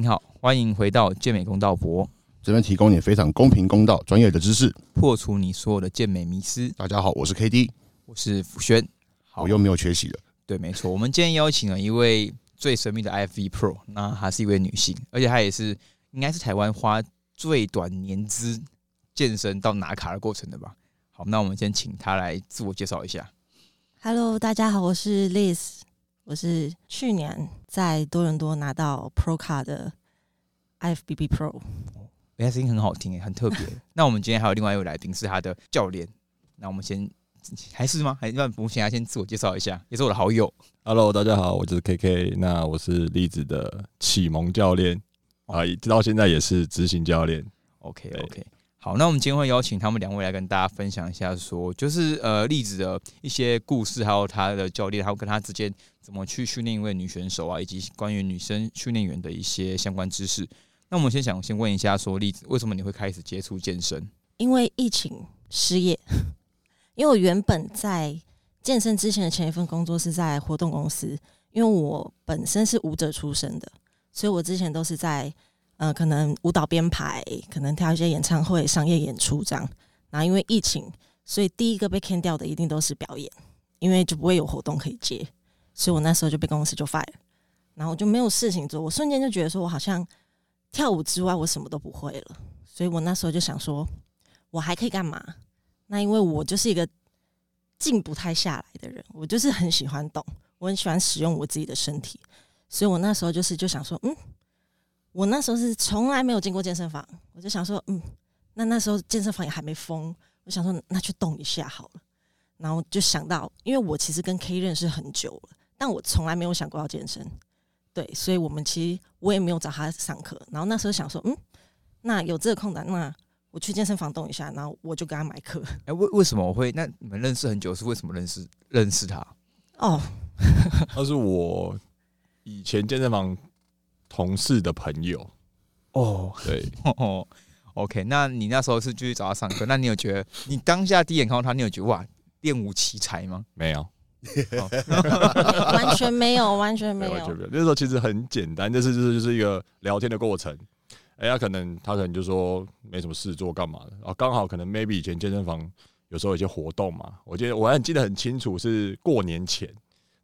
您好，欢迎回到健美公道博，这边提供你非常公平公道、专业的知识。破除你所有的健美迷思。大家好，我是 K D，我是福轩。好我，又没有缺席了。对，没错，我们今天邀请了一位最神秘的 IFV Pro，那她是一位女性，而且她也是应该是台湾花最短年资健身到拿卡的过程的吧。好，那我们先请她来自我介绍一下。Hello，大家好，我是 Liz，我是去年在多伦多拿到 Pro 卡的 IFBB Pro。人家声音很好听诶，很特别。那我们今天还有另外一位来宾是他的教练，那我们先还是吗？还是让我们请他先自我介绍一下，也是我的好友。Hello，大家好，我就是 KK，那我是栗子的启蒙教练啊，直到现在也是执行教练。OK 对 OK，好，那我们今天会邀请他们两位来跟大家分享一下说就是呃栗子的一些故事，还有他的教练，还有跟他之间怎么去训练一位女选手啊，以及关于女生训练员的一些相关知识。那我们先想先问一下说栗子，为什么你会开始接触健身？因为疫情失业，因为我原本在健身之前的前一份工作是在活动公司，因为我本身是舞者出身的，所以我之前都是在呃可能舞蹈编排，可能跳一些演唱会、商业演出这样。然后因为疫情，所以第一个被 can 掉的一定都是表演，因为就不会有活动可以接，所以我那时候就被公司就 fire，然后我就没有事情做，我瞬间就觉得说我好像跳舞之外我什么都不会了，所以我那时候就想说。我还可以干嘛？那因为我就是一个静不太下来的人，我就是很喜欢动，我很喜欢使用我自己的身体，所以我那时候就是就想说，嗯，我那时候是从来没有进过健身房，我就想说，嗯，那那时候健身房也还没封，我想说那去动一下好了，然后就想到，因为我其实跟 K 认识很久了，但我从来没有想过要健身，对，所以我们其实我也没有找他上课，然后那时候想说，嗯，那有这个空档，那我去健身房动一下，然后我就给他买课。哎、为为什么我会？那你们认识很久是为什么认识认识他？哦，他是我以前健身房同事的朋友，哦对，哦，OK，那你那时候是继续找他上课？那你有觉得你当下第一眼看到他，你有觉得哇练武奇才吗？没有，哦 完全没有，完全没有。完全没有。那时候其实很简单，就是就是就是一个聊天的过程。哎、他可能他可能就说没什么事做，干嘛的？然后刚好可能 maybe 以前健身房有时候有一些活动嘛，我记得我还记得很清楚，是过年前。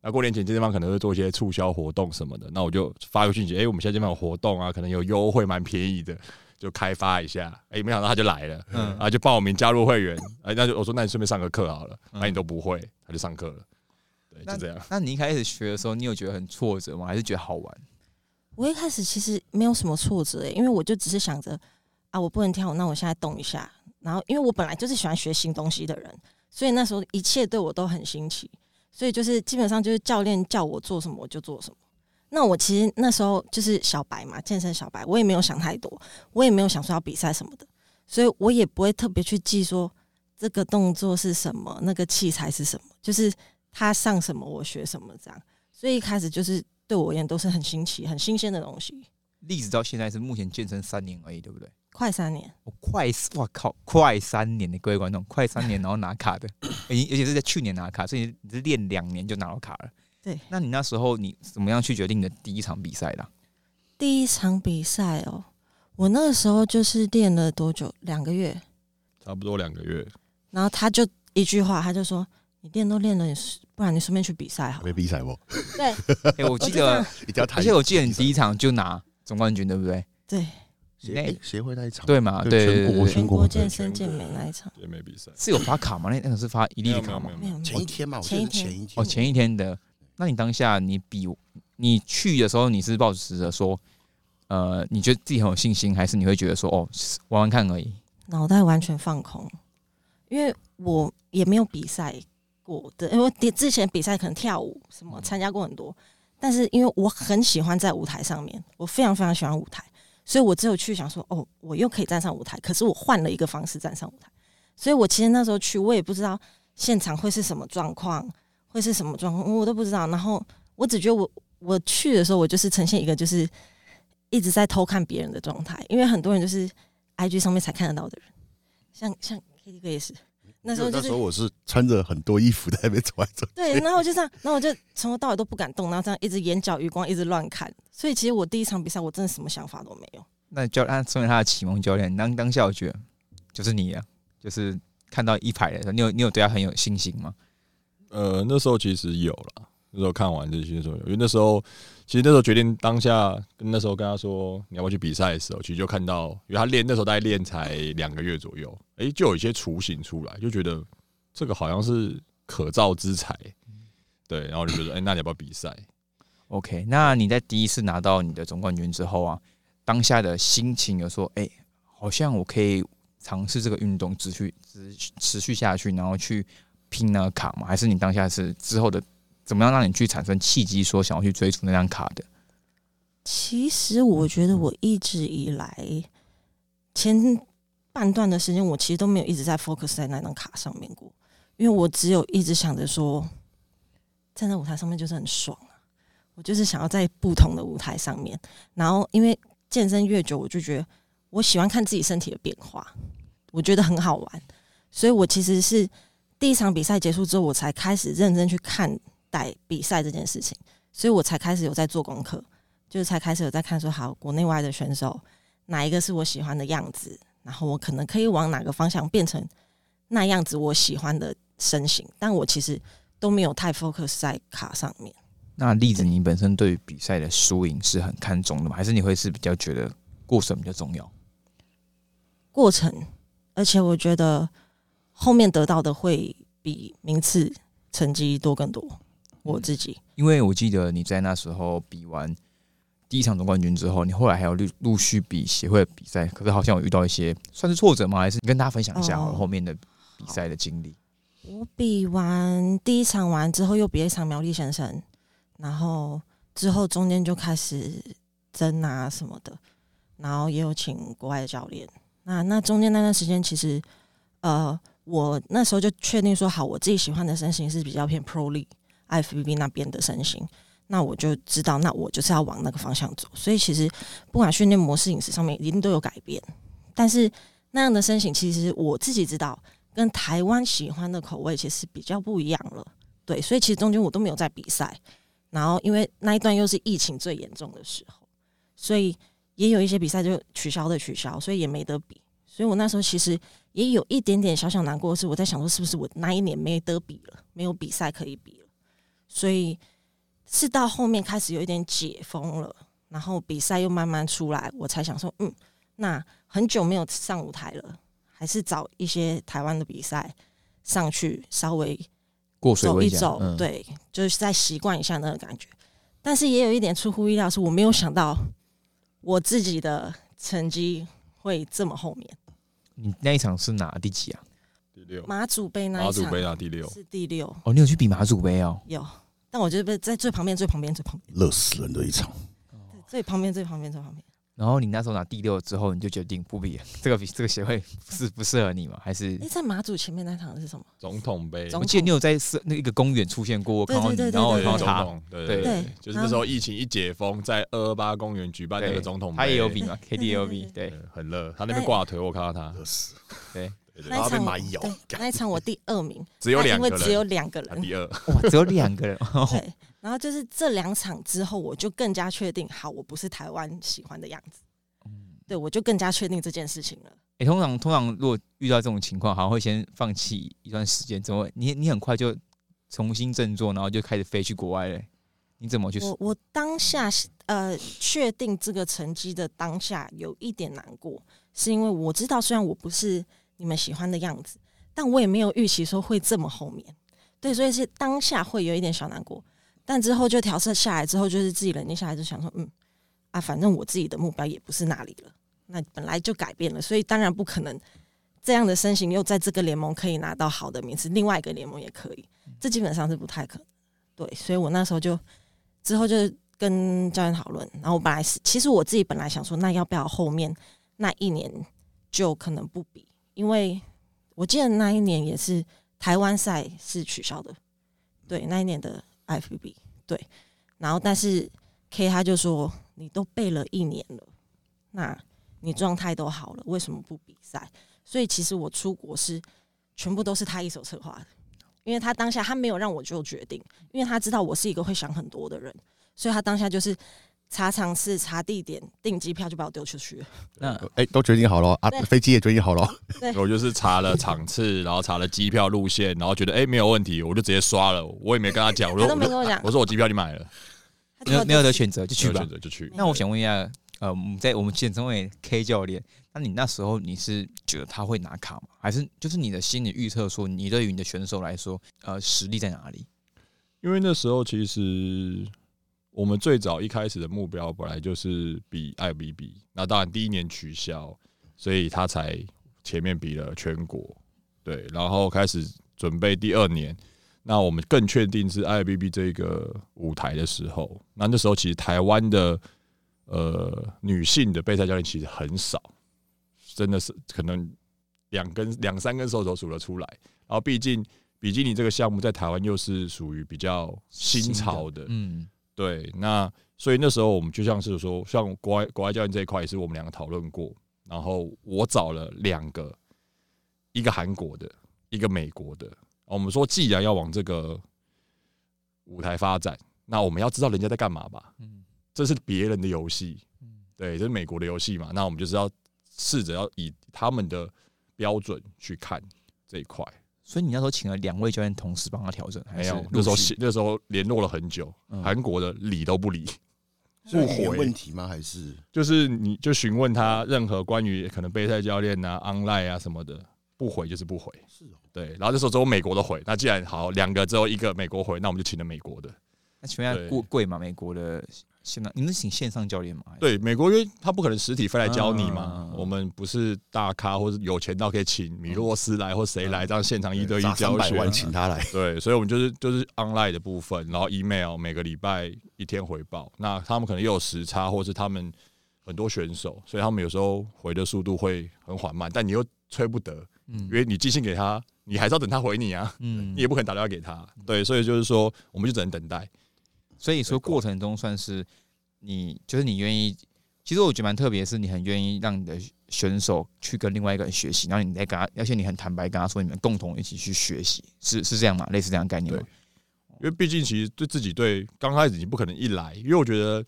那过年前健身房可能会做一些促销活动什么的，那我就发个讯息，哎、我们现在健身房有活动啊，可能有优惠，蛮便宜的，就开发一下。哎、没想到他就来了，嗯嗯，啊，就报名加入会员，哎、那就我说那你顺便上个课好了，嗯那、你都不会，他就上课了，对，就这样。那你一开始学的时候，你有觉得很挫折吗？还是觉得好玩？我一开始其实没有什么挫折、欸，因为我就只是想着啊，我不能跳舞，那我现在动一下。然后，因为我本来就是喜欢学新东西的人，所以那时候一切对我都很新奇。所以就是基本上就是教练叫我做什么我就做什么。那我其实那时候就是小白嘛，健身小白，我也没有想太多，我也没有想说要比赛什么的，所以我也不会特别去记说这个动作是什么，那个器材是什么，就是他上什么我学什么这样。所以一开始就是对我而言都是很新奇、很新鲜的东西。例子到现在是目前健身三年而已，对不对？快三年，我快，哇靠，快三年的各位观众，快三年然后拿卡的，而且而且是在去年拿卡，所以你是练两年就拿到卡了。对，那你那时候你怎么样去决定你的第一场比赛的啊？第一场比赛哦，我那个时候就是练了多久？两个月。差不多两个月，然后他就一句话，他就说：“你练都练了，你不然你顺便去比赛好。没比赛不？对，哎、我记得我就这样，一定要谈。而且我记得你第一场就拿总冠军，对不对？对，协哎协会那一场，对嘛？对对对全国对对全国国健身健美那一场健美比赛。是有发卡吗？那那个是发一粒的卡吗？没有，前一天嘛，我记得是前一天。哦，前一天的。那你当下你比你去的时候，你是抱持着说，呃，你觉得自己很有信心，还是你会觉得说，哦，玩玩看而已？脑袋完全放空，因为我也没有比赛过的，因为之之前比赛可能跳舞什么参加过很多，但是因为我很喜欢在舞台上面，我非常非常喜欢舞台，所以我只有去想说，哦，我又可以站上舞台，可是我换了一个方式站上舞台，所以我其实那时候去，我也不知道现场会是什么状况，会是什么状况，我都不知道。然后我只觉得我我去的时候，我就是呈现一个就是一直在偷看别人的状态，因为很多人就是 IG 上面才看得到的人，像像 K T 哥也是，那时候就是那时候我是穿着很多衣服在那边走来走。对，然后我就这样，然后我就从头到尾都不敢动，然后这样一直眼角余光一直乱看。所以其实我第一场比赛，我真的什么想法都没有。那教他成为他的启蒙教练，当当下我觉得就是你啊，就是看到一排的时候，你有你有对他很有信心吗？呃，那时候其实有了，那时候看完这些时候，因为那时候其实那时候决定当下跟那时候跟他说你要不要去比赛的时候，其实就看到，因为他练那时候大概练才两个月左右，哎，就有一些雏形出来，就觉得这个好像是可造之材，对，然后就觉得，哎，那你要不要比赛？OK，那你在第一次拿到你的总冠军之后啊，当下的心情有说，哎，好像我可以尝试这个运动，持续持持续下去，然后去。拼那个卡吗？还是你当下是之后的怎么样让你去产生契机，说想要去追逐那张卡的？其实我觉得我一直以来前半段的时间，我其实都没有一直在 focus 在那张卡上面过，因为我只有一直想着说，站在舞台上面就是很爽啊！我就是想要在不同的舞台上面，然后因为健身越久，我就觉得我喜欢看自己身体的变化，我觉得很好玩，所以我其实是。第一场比赛结束之后，我才开始认真去看待比赛这件事情，所以我才开始有在做功课，就是才开始有在看说，好国内外的选手哪一个是我喜欢的样子，然后我可能可以往哪个方向变成那样子我喜欢的身形，但我其实都没有太 focus 在卡上面。那例子，你本身对于比赛的输赢是很看重的吗？还是你会是比较觉得过程比较重要？过程，而且我觉得。后面得到的会比名次成绩多更多。我自己，因为我记得你在那时候比完第一场总冠军之后，你后来还有陆陆续比协会的比赛，可是好像有遇到一些算是挫折吗？还是你跟大家分享一下后面的比赛的经历？我比完第一场完之后，又比了一场苗栗先生，然后之后中间就开始争啊什么的，然后也有请国外的教练。那那中间那段时间，其实呃。我那时候就确定说好，我自己喜欢的身形是比较偏 Pro League IFBB 那边的身形，那我就知道，那我就是要往那个方向走。所以其实不管训练模式、饮食上面一定都有改变，但是那样的身形其实我自己知道，跟台湾喜欢的口味其实比较不一样了。对，所以其实中间我都没有在比赛，然后因为那一段又是疫情最严重的时候，所以也有一些比赛就取消的取消，所以也没得比。所以我那时候其实。也有一点点小小难过，是我在想说，是不是我那一年没得比了，没有比赛可以比，所以是到后面开始有一点解封了，然后比赛又慢慢出来，我才想说，嗯，那很久没有上舞台了，还是找一些台湾的比赛上去稍微过水走一走，对，就是再习惯一下那个感觉。但是也有一点出乎意料，是我没有想到我自己的成绩会这么后面。你那一场是哪第几啊？马祖杯那一场。马祖杯啊，第六。是第六。哦，你有去比马祖杯哦？有，但我觉得在最旁边、最旁边、最旁边。乐死人的一场。对，最旁边、最旁边、最旁边。然后你那时候拿第六之后，你就决定不比 这个比这个协会 是不适合你吗？还是？哎，在马祖前面那场是什么？总统杯。我记得你有在是那一个公园出现过，看到你，然后然后他，对对对，就是那时候疫情一解封，在二二八公园举办那个总统杯，他也有比嘛，K D L B，对，很热，他那边挂腿，我看到他，对。那一场那一场我第二名，只有两个人，只有两个人，第二 哇，只有两个人。对，然后就是这两场之后，我就更加确定，好，我不是台湾喜欢的样子。对，我就更加确定这件事情了。哎，通常通常如果遇到这种情况，好像会先放弃一段时间，怎么你你很快就重新振作，然后就开始飞去国外嘞？你怎么去？我我当下呃确定这个成绩的当下有一点难过，是因为我知道虽然我不是。你们喜欢的样子，但我也没有预期说会这么后面，对，所以是当下会有一点小难过，但之后就调色下来之后，就是自己冷静下来，就想说，嗯，啊，反正我自己的目标也不是那里了，那本来就改变了，所以当然不可能这样的身形又在这个联盟可以拿到好的名次，另外一个联盟也可以，这基本上是不太可能，对，所以我那时候就之后就跟教练讨论，然后我本来是其实我自己本来想说，那要不要后面那一年就可能不比。因为我记得那一年也是台湾赛是取消的，对，那一年的 FBB 对，然后但是 K 他就说你都背了一年了，那你状态都好了，为什么不比赛？所以其实我出国是全部都是他一手策划的，因为他当下他没有让我做决定，因为他知道我是一个会想很多的人，所以他当下就是查场次、查地点、订机票就把我丢出去了。那哎，都决定好了啊对，飞机也决定好了。我就是查了场次，然后查了机票路线，然后觉得哎、没有问题，我就直接刷了，我也没跟他讲，我都没跟我讲，我说我机票你买了，没有没有得选择就去吧选。择就去。那我想问一下，呃，我们在我们简称为 K 教练，那你那时候你是觉得他会拿卡吗？还是就是你的心理预测说，你对于你的选手来说，呃，实力在哪里？因为那时候其实我们最早一开始的目标本来就是比 IBB，那当然第一年取消，所以他才前面比了全国，对，然后开始准备第二年。那我们更确定是 IBB 这个舞台的时候，那那时候其实台湾的呃女性的备赛教练其实很少，真的是可能两根两三根手指头数得出来。然后毕竟比基尼这个项目在台湾又是属于比较新潮的，嗯，对，那所以那时候我们就像是说，像国外国外教练这一块也是我们两个讨论过，然后我找了两个，一个韩国的，一个美国的。我们说，既然要往这个舞台发展，那我们要知道人家在干嘛吧？嗯这是别人的游戏，嗯对，这是美国的游戏嘛？那我们就是要试着要以他们的标准去看这一块。所以你那时候请了两位教练同时帮他调整，还是没有，那时候那时候联络了很久，嗯韩国的理都不理。是语言回问题吗？还是就是你就询问他任何关于可能备赛教练啊、online 啊什么的，不回就是不回。是哦？对，然后这时候只有美国的回。那既然好两个只有一个美国回，那我们就请了美国的。那请问下贵贵吗？美国的现在你们是请线上教练吗？对，美国因为他不可能实体飞来教你嘛嗯，我们不是大咖或者有钱到可以请米洛斯来或谁来这样现场一对一教学。三百万请他来，对，所以我们就是就是 online 的部分，然后 email 每个礼拜一天回报。那他们可能又有时差，或是他们很多选手，所以他们有时候回的速度会很缓慢，但你又催不得，嗯因为你寄信给他，你还是要等他回你啊，嗯你也不可能打电话给他。对，所以就是说，我们就只能等待。所以说过程中算是你，就是你愿意。其实我觉得蛮特别，是你很愿意让你的选手去跟另外一个人学习，然后你再跟他，而且你很坦白跟他说，你们共同一起去学习，是是这样吗？类似这样概念吗？因为毕竟其实对自己对刚开始你不可能一来，因为我觉得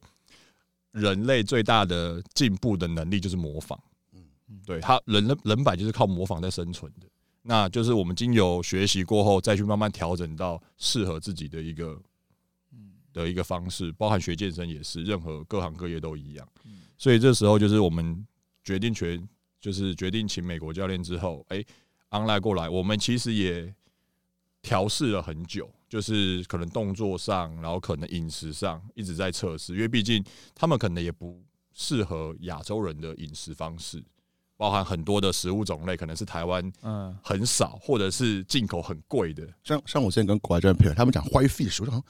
人类最大的进步的能力就是模仿。嗯对他人人人本就是靠模仿在生存的，那就是我们经由学习过后，再去慢慢调整到适合自己的一个的一个方式，包含学健身也是，任何各行各业都一样。所以这时候就是我们决定权，就是决定请美国教练之后，哎、，online 过来，我们其实也调试了很久，就是可能动作上，然后可能饮食上一直在测试，因为毕竟他们可能也不适合亚洲人的饮食方式，包含很多的食物种类可能是台湾嗯，很少，或者是进口很贵的。像像我之前跟国外教练朋友，他们讲 white fish，我就想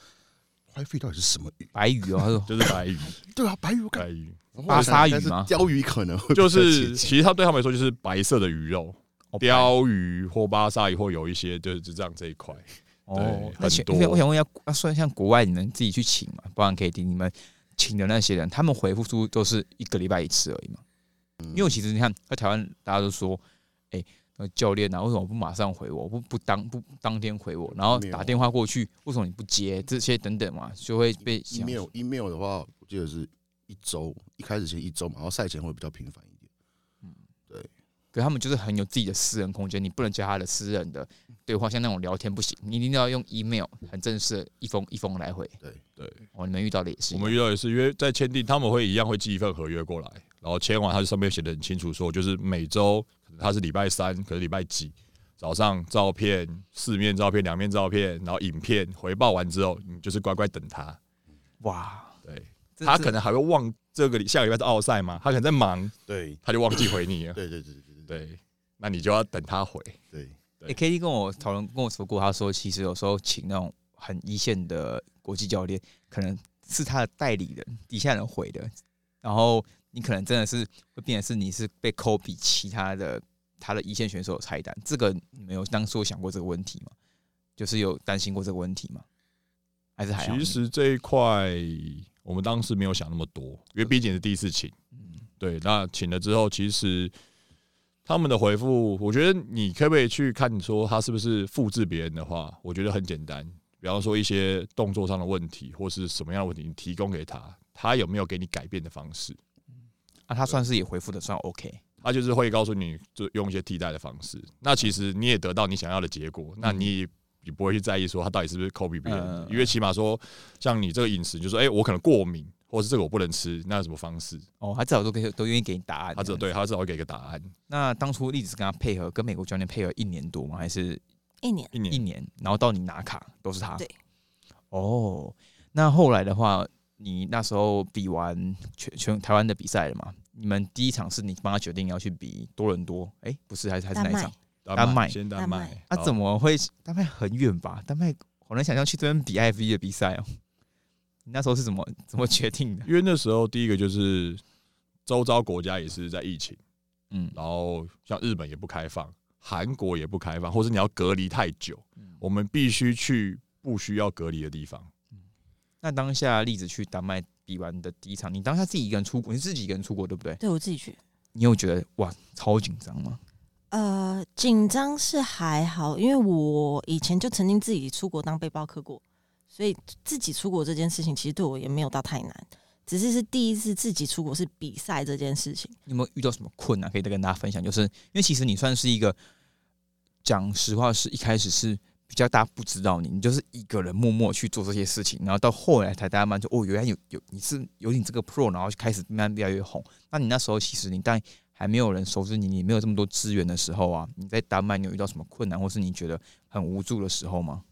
white fish 到底是什么鱼？白鱼哦，他说。就是白鱼，对啊，白鱼我感白鱼巴沙鱼吗？鲷鱼可能会就是其实他对他们来说就是白色的鱼肉，哦鲷鱼或巴沙鱼或有一些就是就这样这一块。哦对，那请很多。我想我想问一下，啊，算像国外你能自己去请嘛，包含 KD 你们请的那些人，他们回复出都是一个礼拜一次而已嘛？嗯因为其实你看，在台湾大家都说，哎、那个教练啊，为什么不马上回我，不不当不当天回我，然后打电话过去，为什么你不接？这些等等嘛，就会被 email email 的话，我记得是一周，一开始先一周嘛，然后赛前会比较频繁一点。嗯，对可他们就是很有自己的私人空间，你不能加他的私人的对话，像那种聊天不行，你一定要用 email 很正式的一封一封来回。对对，哦，你们遇到的也是，我们遇到也是，因为在签订，他们会一样会寄一份合约过来，然后签完，它上面写的很清楚，说就是每周他是礼拜三，可是礼拜几早上照片、四面照片、两面照片，然后影片回报完之后，你就是乖乖等他。哇，对他可能还会忘这个下个礼拜是奥赛嘛，他可能在忙，对他就忘记回你了。对对对对对对，那你就要等他回。对，对欸、K D 跟我讨论跟我说过，他说其实有时候请那种很一线的国际教练，可能是他的代理人底下人回的，然后你可能真的是会变成是你是被抠比其他的他的一线选手的菜单，这个你们有当初有想过这个问题吗？就是有担心过这个问题吗？还是还好？其实这一块我们当时没有想那么多，因为毕竟是第一次请。嗯，对，那请了之后，其实他们的回复，我觉得你可不可以去看说他是不是复制别人的话？我觉得很简单，比方说一些动作上的问题，或是什么样的问题，你提供给他，他有没有给你改变的方式？啊，他算是也回复的算 OK。他就是会告诉你，就用一些替代的方式。那其实你也得到你想要的结果，那你也不会去在意说他到底是不是 copy 别人，嗯因为起码说像你这个饮食，就说哎、我可能过敏，或是这个我不能吃，那有什么方式？哦，他至少都可以都愿意给你答案。他只对他至少会给个答案。那当初栗子跟他配合，跟美国教练配合一年多吗？还是一年一年一年？然后到你拿卡都是他。对。哦，那后来的话，你那时候比完全全台湾的比赛了嘛？你们第一场是你帮他决定要去比多伦多？哎、不是，还是还是哪一场？丹麦先丹麦那，啊，怎么？会？丹麦很远吧？丹麦好难想象去这边比 I V 的比赛哦。你那时候是怎么怎么决定的？因为那时候第一个就是周遭国家也是在疫情，嗯，然后像日本也不开放，韩国也不开放，或是你要隔离太久，我们必须去不需要隔离的地方。那当下栗子去丹麦比完的第一场，你当下自己一个人出国，你自己一个人出国对不对？对我自己去。你有觉得哇超紧张吗？呃，紧张是还好，因为我以前就曾经自己出国当背包客过，所以自己出国这件事情其实对我也没有到太难，只是是第一次自己出国是比赛这件事情。你有没有遇到什么困难可以再跟大家分享？就是因为其实你算是一个讲实话，是一开始是比较大家不知道你，你就是一个人默默去做这些事情，然后到后来才大家慢就哦，原来有有你是有你这个 pro，然后开始慢慢越来越红。那你那时候其实你但还没有人熟知你，你没有这么多资源的时候啊，你在丹麦你有遇到什么困难，或是你觉得很无助的时候吗？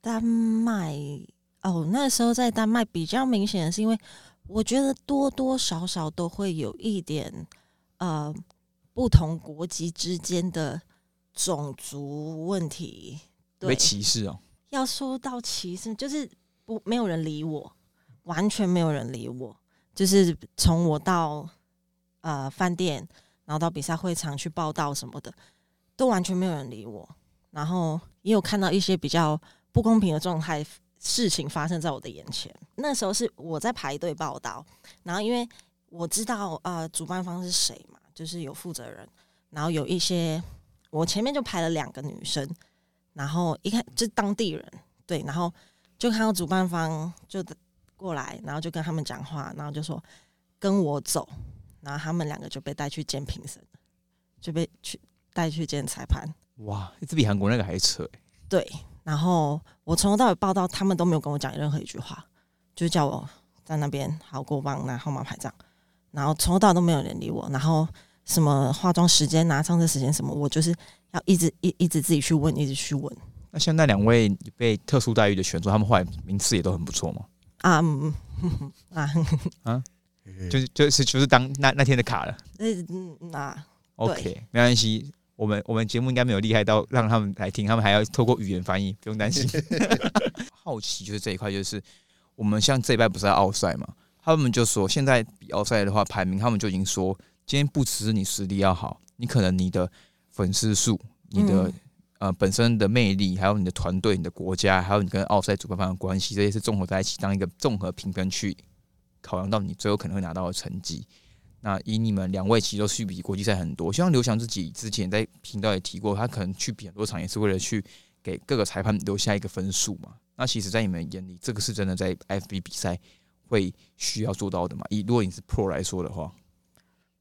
丹麦哦，那时候在丹麦比较明显的是，因为我觉得多多少少都会有一点呃不同国籍之间的种族问题。被对，歧视哦，要说到歧视，就是不没有人理我，完全没有人理我。就是从我到呃饭店，然后到比赛会场去报道什么的，都完全没有人理我。然后也有看到一些比较不公平的状态事情发生在我的眼前。那时候是我在排队报道，然后因为我知道呃主办方是谁嘛，就是有负责人，然后有一些我前面就排了两个女生，然后一看就当地人，对，然后就看到主办方就过来，然后就跟他们讲话，然后就说跟我走，然后他们两个就被带去见评审，就被去带去见裁判，哇，这比韩国那个还扯欸。对，然后我从头到尾报道，他们都没有跟我讲任何一句话，就叫我在那边好给我帮拿号码牌这样，然后从头到尾都没有人理我，然后什么化妆时间拿上车时间什么，我就是要一直一一直自己去问，一直去问那像那两位被特殊待遇的选手，他们后来名次也都很不错嘛。啊嗯 嗯啊，就是就是就是当那那天的卡了。嗯嗯啊，OK，没关系，我们我们节目应该没有厉害到让他们来听，他们还要透过语言翻译，不用担心。好奇就是这一块，就是我们像这一拜不是在奥赛嘛，他们就说现在比奥赛的话，排名他们就已经说，今天不只是你实力要好，你可能你的粉丝数、你的、嗯呃本身的魅力，还有你的团队、你的国家，还有你跟奥赛主办方的关系，这些是综合在一起，当一个综合评分去考量到你最后可能会拿到的成绩。那以你们两位其实都去比国际赛很多，像刘翔自己之前在频道也提过，他可能去比很多场也是为了去给各个裁判留下一个分数嘛。那其实，在你们眼里，这个是真的在 FB 比赛会需要做到的嘛？以如果你是 Pro 来说的话，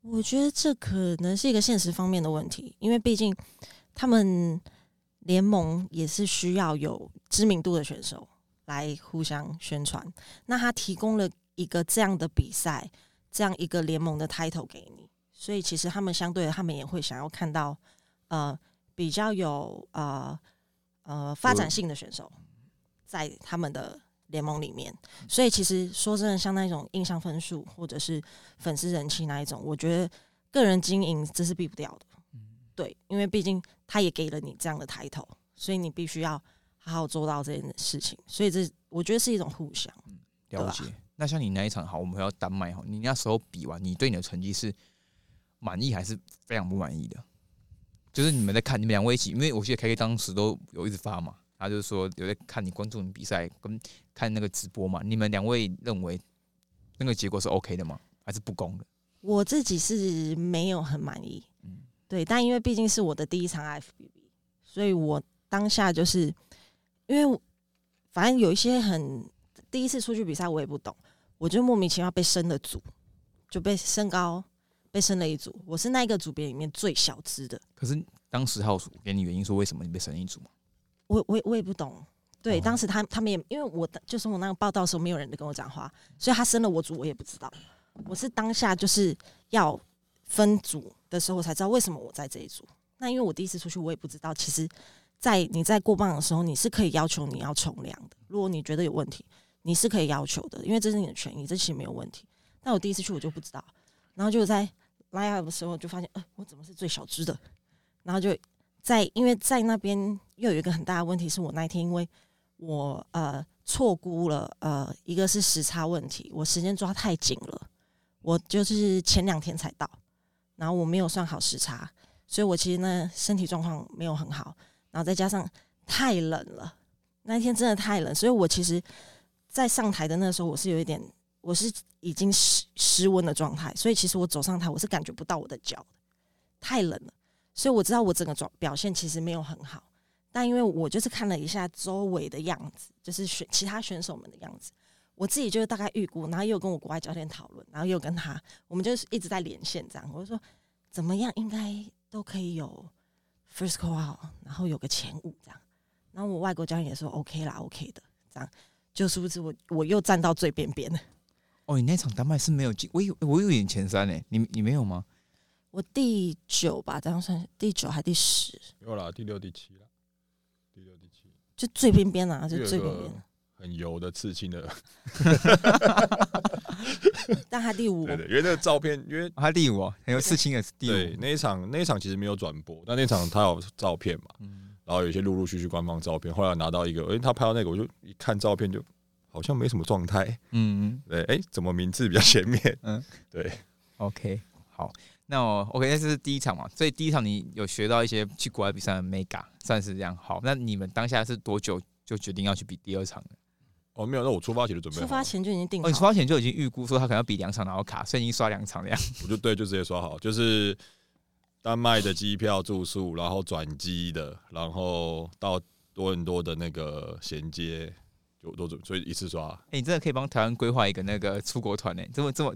我觉得这可能是一个现实方面的问题，因为毕竟他们联盟也是需要有知名度的选手来互相宣传。那他提供了一个这样的比赛，这样一个联盟的 title 给你，所以其实他们相对的，他们也会想要看到呃比较有呃呃发展性的选手在他们的联盟里面。所以其实说真的，像那种印象分数或者是粉丝人气那一种，我觉得个人经营这是避不掉的。对，因为毕竟他也给了你这样的抬头，所以你必须要好好做到这件事情。所以这我觉得是一种互相。了解。那像你那一场好，我们回到丹麦哈，你那时候比完，你对你的成绩是满意还是非常不满意的？就是你们在看你们两位一起，因为我记得 K K 当时都有一直发嘛，他就是说有在看你关注你比赛跟看那个直播嘛，你们两位认为那个结果是 OK 的吗？还是不公的？我自己是没有很满意，嗯对，但因为毕竟是我的第一场 FBB，所以我当下就是因为反正有一些很第一次出去比赛，我也不懂，我就莫名其妙被升了组，就被身高被升了一组。我是那一个组别里面最小只的，可是当时号数给你原因说为什么你被升一组吗？我我我也不懂。对，哦当时他他们也因为我的就是我那个报道的时候，没有人跟我讲话，所以他升了我组，我也不知道。我是当下就是要分组的时候，我才知道为什么我在这一组。那因为我第一次出去，我也不知道，其实，在你在过磅的时候，你是可以要求你要冲量的。如果你觉得有问题，你是可以要求的，因为这是你的权益，这其实没有问题。但我第一次去，我就不知道，然后就在拉 up 的时候就发现，呃，我怎么是最小只的？然后就在因为在那边又有一个很大的问题，是我那一天因为我呃错估了呃一个是时差问题，我时间抓太紧了，我就是前两天才到，然后我没有算好时差，所以我其实呢身体状况没有很好，然后再加上太冷了，那一天真的太冷，所以我其实，在上台的那时候我是有一点，我是已经失失温的状态，所以其实我走上台我是感觉不到我的脚，太冷了，所以我知道我整个状表现其实没有很好。但因为我就是看了一下周围的样子，就是选其他选手们的样子，我自己就大概预估，然后又跟我国外教练讨论，然后又跟他，我们就是一直在连线这样。我就说怎么样应该都可以有 first call out，然后有个前五这样。然后我外国教练也说 OK 啦，OK 的，这样就殊不知我我又站到最边边了。哦，你那场丹麦是没有进，我以为我以为你前三呢，你你没有吗？我第九吧，这样算第九还第十，没有啦，第六、第七啦，第六、第七，就最边边啦，就最边边。很油的刺青的，但他第五，对对，因为那个照片，因为啊他第五啊，很有刺青的第五。对那一场那一场其实没有转播，但那场他有照片嘛，嗯，然后有一些陆陆续续官方照片，后来拿到一个，诶，他拍到那个，我就一看照片就好像没什么状态，嗯。对，诶，怎么名字比较前面？嗯，对，，OK，好，那我 OK，那这是第一场嘛，所以第一场你有学到一些去国外比赛的 mega，算是这样。好，那你们当下是多久就决定要去比第二场的？哦，没有，那我出发前就准备好了，出发前就已经定好哦，你出发前就已经预估说他可能要比两场然后卡，所以已经刷两场这样。我就对，就直接刷好，就是丹麦的机票、住宿，然后转机的，然后到多伦多的那个衔接，就都准，所以一次刷。哎、你真的可以帮台湾规划一个那个出国团呢？这么这么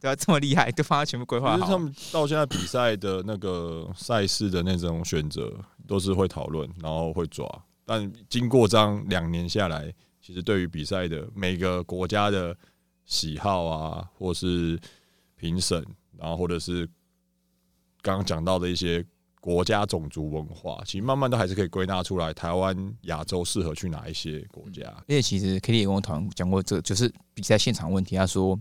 对啊，这么厉害，都帮他全部规划好其实他。们到现在比赛的那个赛事的那种选择，都是会讨论，然后会抓。但经过这样两年下来，其实对于比赛的每个国家的喜好啊，或是评审，然后或者是刚刚讲到的一些国家种族文化，其实慢慢都还是可以归纳出来，台湾、亚洲适合去哪一些国家。而且其实 K D 也跟我讨论讲过这，就是比赛现场问题。他说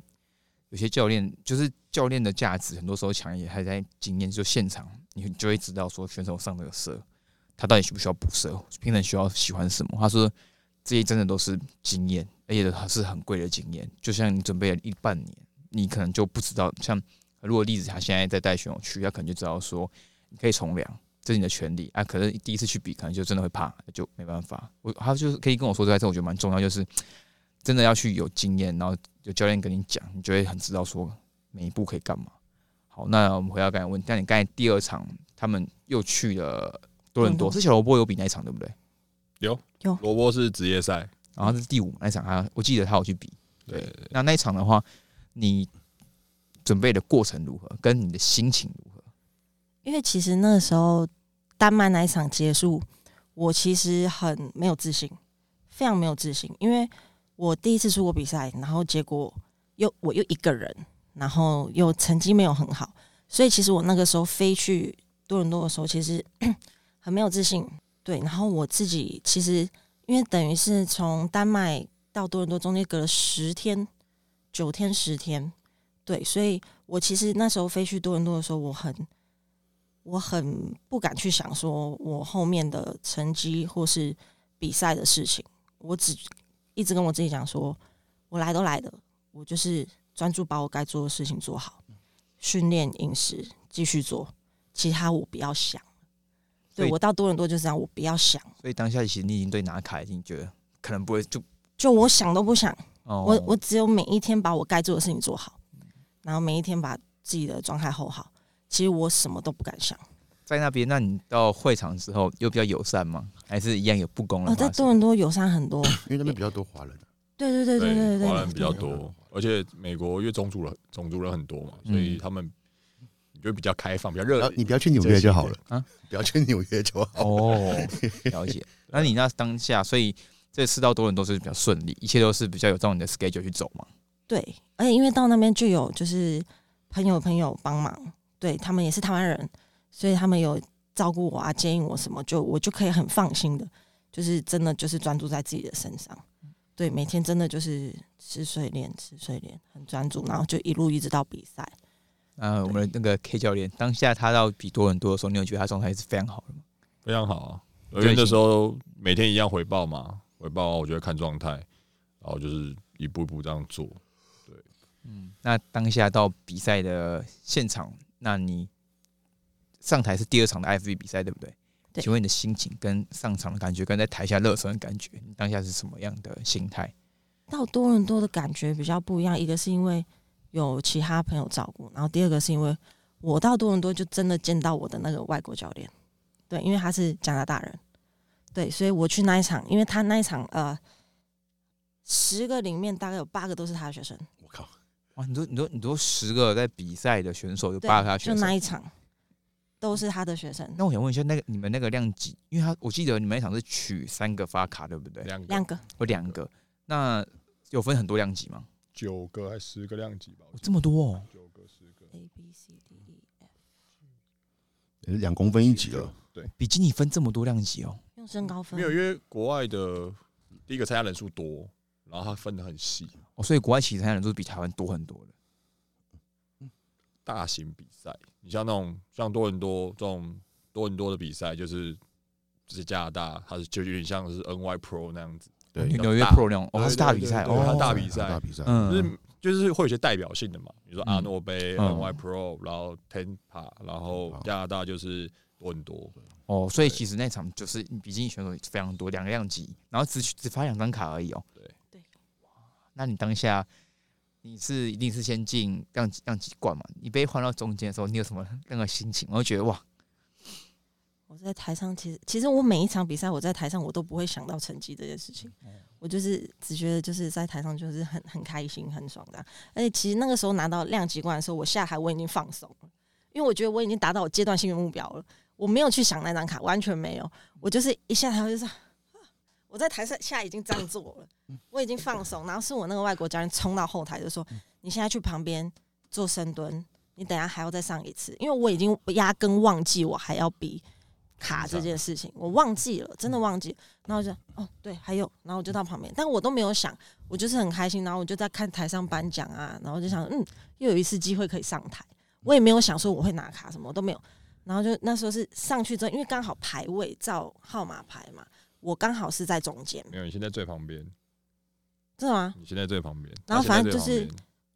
有些教练就是教练的价值，很多时候强也还在经验，就现场你就会知道说选手上这个色，他到底需不需要补色，评审需要喜欢什么。他说这些真的都是经验，而且是很贵的经验。就像你准备了一半年，你可能就不知道，像如果例子他现在在带选手去，他可能就知道说你可以从良。这是你的权利啊！可是第一次去比，可能就真的会怕，就没办法。我他就是可以跟我说这个，这我觉得蛮重要，就是真的要去有经验，然后有教练跟你讲，你就会很知道说每一步可以干嘛。好，那我们回到刚才问，那你刚才第二场他们又去了多伦多，嗯是小萝卜有比那一场对不对？罗波是职业赛，然后是第五那一场，他我记得他有去比。对对，那那一场的话，你准备的过程如何？跟你的心情如何？因为其实那时候丹麦那一场结束，我其实很没有自信，非常没有自信，因为我第一次出国比赛，然后结果又我又一个人，然后又成绩没有很好，所以其实我那个时候飞去多伦多的时候，其实 很没有自信。对，然后我自己其实因为等于是从丹麦到多伦多中间隔了十天，九天十天，对，所以我其实那时候飞去多伦多的时候，我很我很不敢去想说我后面的成绩或是比赛的事情，我只一直跟我自己讲说，我来都来了，我就是专注把我该做的事情做好，训练、饮食继续做，其他我不要想。对我到多伦多就是这样，我不要想，所以当下其实你已经对拿卡已经觉得可能不会就就我想都不想，哦，我我只有每一天把我该做的事情做好，然后每一天把自己的状态 hold 好，其实我什么都不敢想。在那边，那你到会场之后又比较友善吗？还是一样有不公的哦，在？多伦多友善很多。因为那边比较多华人，对对对对对对，华人比较多，而且美国因为种族人种族人很多嘛，所以他们就比较开放，比较热。你不要去纽约就好了啊，不要去纽约就好。哦，了解。那你那当下，所以这次到多伦多是比较顺利，一切都是比较有照你的 schedule 去走嘛？对，而且因为到那边就有就是朋友朋友帮忙，对他们也是台湾人，所以他们有照顾我啊，接应我什么，就我就可以很放心的，就是真的就是专注在自己的身上。对，每天真的就是吃睡练，吃睡练，很专注，然后就一路一直到比赛。那我们的那个 K 教练，当下他到比多伦多的时候，你有觉得他状态是非常好的吗？非常好啊，因为那时候每天一样回报嘛，回报我觉得看状态，然后就是一步一步这样做。对嗯，那当下到比赛的现场，那你上台是第二场的 FV 比赛，对不对？对。请问你的心情跟上场的感觉，跟在台下热身的感觉，你当下是什么样的心态？到多伦多的感觉比较不一样，一个是因为有其他朋友照顾，然后第二个是因为我到多伦多就真的见到我的那个外国教练，对，因为他是加拿大人，对，所以我去那一场，因为他那一场呃十个里面大概有八个都是他的学生，我靠，哇，你说你说你说十个在比赛的选手有八个他，学就那，一场都是他的学生，那我想问一下，那个你们那个量级，因为他我记得你们那场是取三个发卡，对不对？两个两个有两个，那有分很多量级吗？九个还是十个量级吧？哦这么多哦，九个十个，A B C D E F，两公分一级了，对，比基尼分这么多量级哦。用身高分没有，因为国外的第一个参加人数多，然后他分的很细，哦，所以国外其实参加人都是比台湾多很多的。大型比赛，你像那种像多伦多这种多伦多的比赛，就是就是加拿大，它是就有点像是 NY Pro 那样子，对纽纽约 Pro 那种，哦，它是大比赛哦，它大比赛大比赛，嗯，就是就是会有些代表性的嘛，比如说嗯阿诺杯、嗯 NY Pro，然后 tenpa，然后加拿大就是多伦多，哦，所以其实那场就是比基尼选手非常多，两个量级，然后只只发两张卡而已哦。对对。哇，那你当下你是一定是先进量级量级冠嘛？你被换到中间的时候，你有什么那个心情？我就觉得哇，我在台上，其实其实我每一场比赛，我在台上我都不会想到成绩这件事情，我就是只觉得就是在台上就是很很开心、很爽的。而且其实那个时候拿到量级冠的时候，我下台我已经放松了，因为我觉得我已经达到我阶段性的目标了，我没有去想那张卡，完全没有，我就是一下台我就是。啊我在台上下已经这样做了，我已经放松，然后是我那个外国教练冲到后台就说：“你现在去旁边做深蹲，你等下还要再上一次，因为我已经压根忘记我还要比卡这件事情，我忘记了，真的忘记了。然后我就哦对，还有，然后我就到旁边，但我都没有想，我就是很开心，然后我就在看台上颁奖啊，然后就想嗯，又有一次机会可以上台，我也没有想说我会拿卡什么，我都没有。然后就那时候是上去之后，因为刚好排位照号码牌嘛，我刚好是在中间，没有，你现在最旁边，真的吗？你现在最旁边，然后反正就是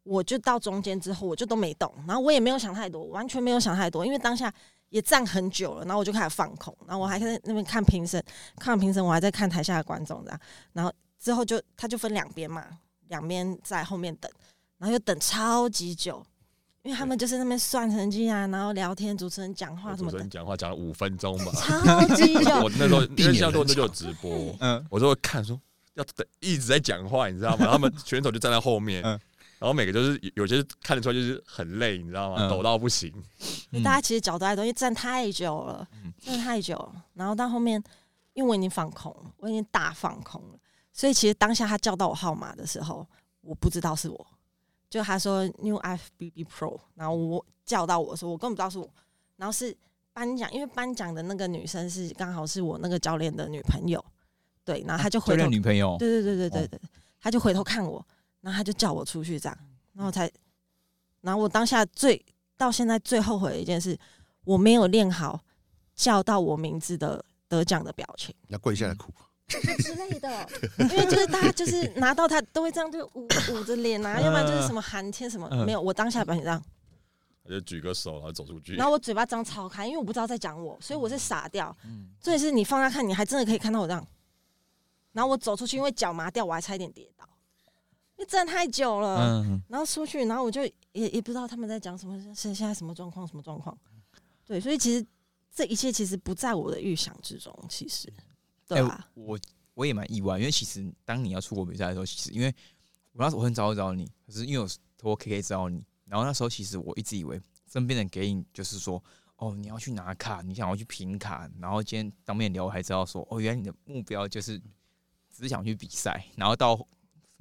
我就到中间之后，我就都没动，然后我也没有想太多，完全没有想太多，因为当下也站很久了，然后我就开始放空，然后我还在那边看评审，看完评审，我还在看台下的观众这样，然后之后就他就分两边嘛，两边在后面等，然后又等超级久，因为他们就是那边算成绩啊，然后聊天，主持人讲话什么的主持人，讲话讲了五分钟吧，超级久 我，那时候因为避免很像多伦多就有直播，嗯，我就会看说要等一直在讲话，你知道吗？他们选手就站在后面，嗯然后每个就是有有些看得出来就是很累，你知道吗？嗯抖到不行。嗯大家其实脚都在抖，因为站太久了站，太久了。然后到后面，因为我已经放空，我已经大放空了，所以其实当下他叫到我号码的时候，我不知道是我，就他说 New FBB Pro，然后我叫到我的时候，我根本不知道是我，然后是颁奖，因为颁奖的那个女生是刚好是我那个教练的女朋友，对，然后他就回头练女朋友，对对对对对哦对，他就回头看我，然后他就叫我出去这样，然后才，然后我当下最到现在最后悔的一件事，我没有练好叫到我名字的得奖的表情要跪下来哭，之类的，因为就是大家就是拿到他都会这样就捂捂着脸啊，要不然就是什么寒天什么嗯没有，我当下表情这样，他就举个手，然后走出去。然后我嘴巴张超开，因为我不知道在讲我，所以我是傻掉。嗯，所以是你放大看，你还真的可以看到我这样。然后我走出去，因为脚麻掉，我还差一点跌倒，因为站太久了。嗯，然后出去，然后我就也也不知道他们在讲什么，是现在什么状况，什么状况。对，所以其实这一切其实不在我的预想之中，其实，对哎吧？我我也蛮意外，因为其实当你要出国比赛的时候，其实因为我那时候我很早就找你，可是因为我通过 KK 知道你，然后那时候其实我一直以为身边人给你就是说，哦，你要去拿卡，你想要去评卡，然后今天当面聊还知道说，哦，原来你的目标就是只想去比赛，然后到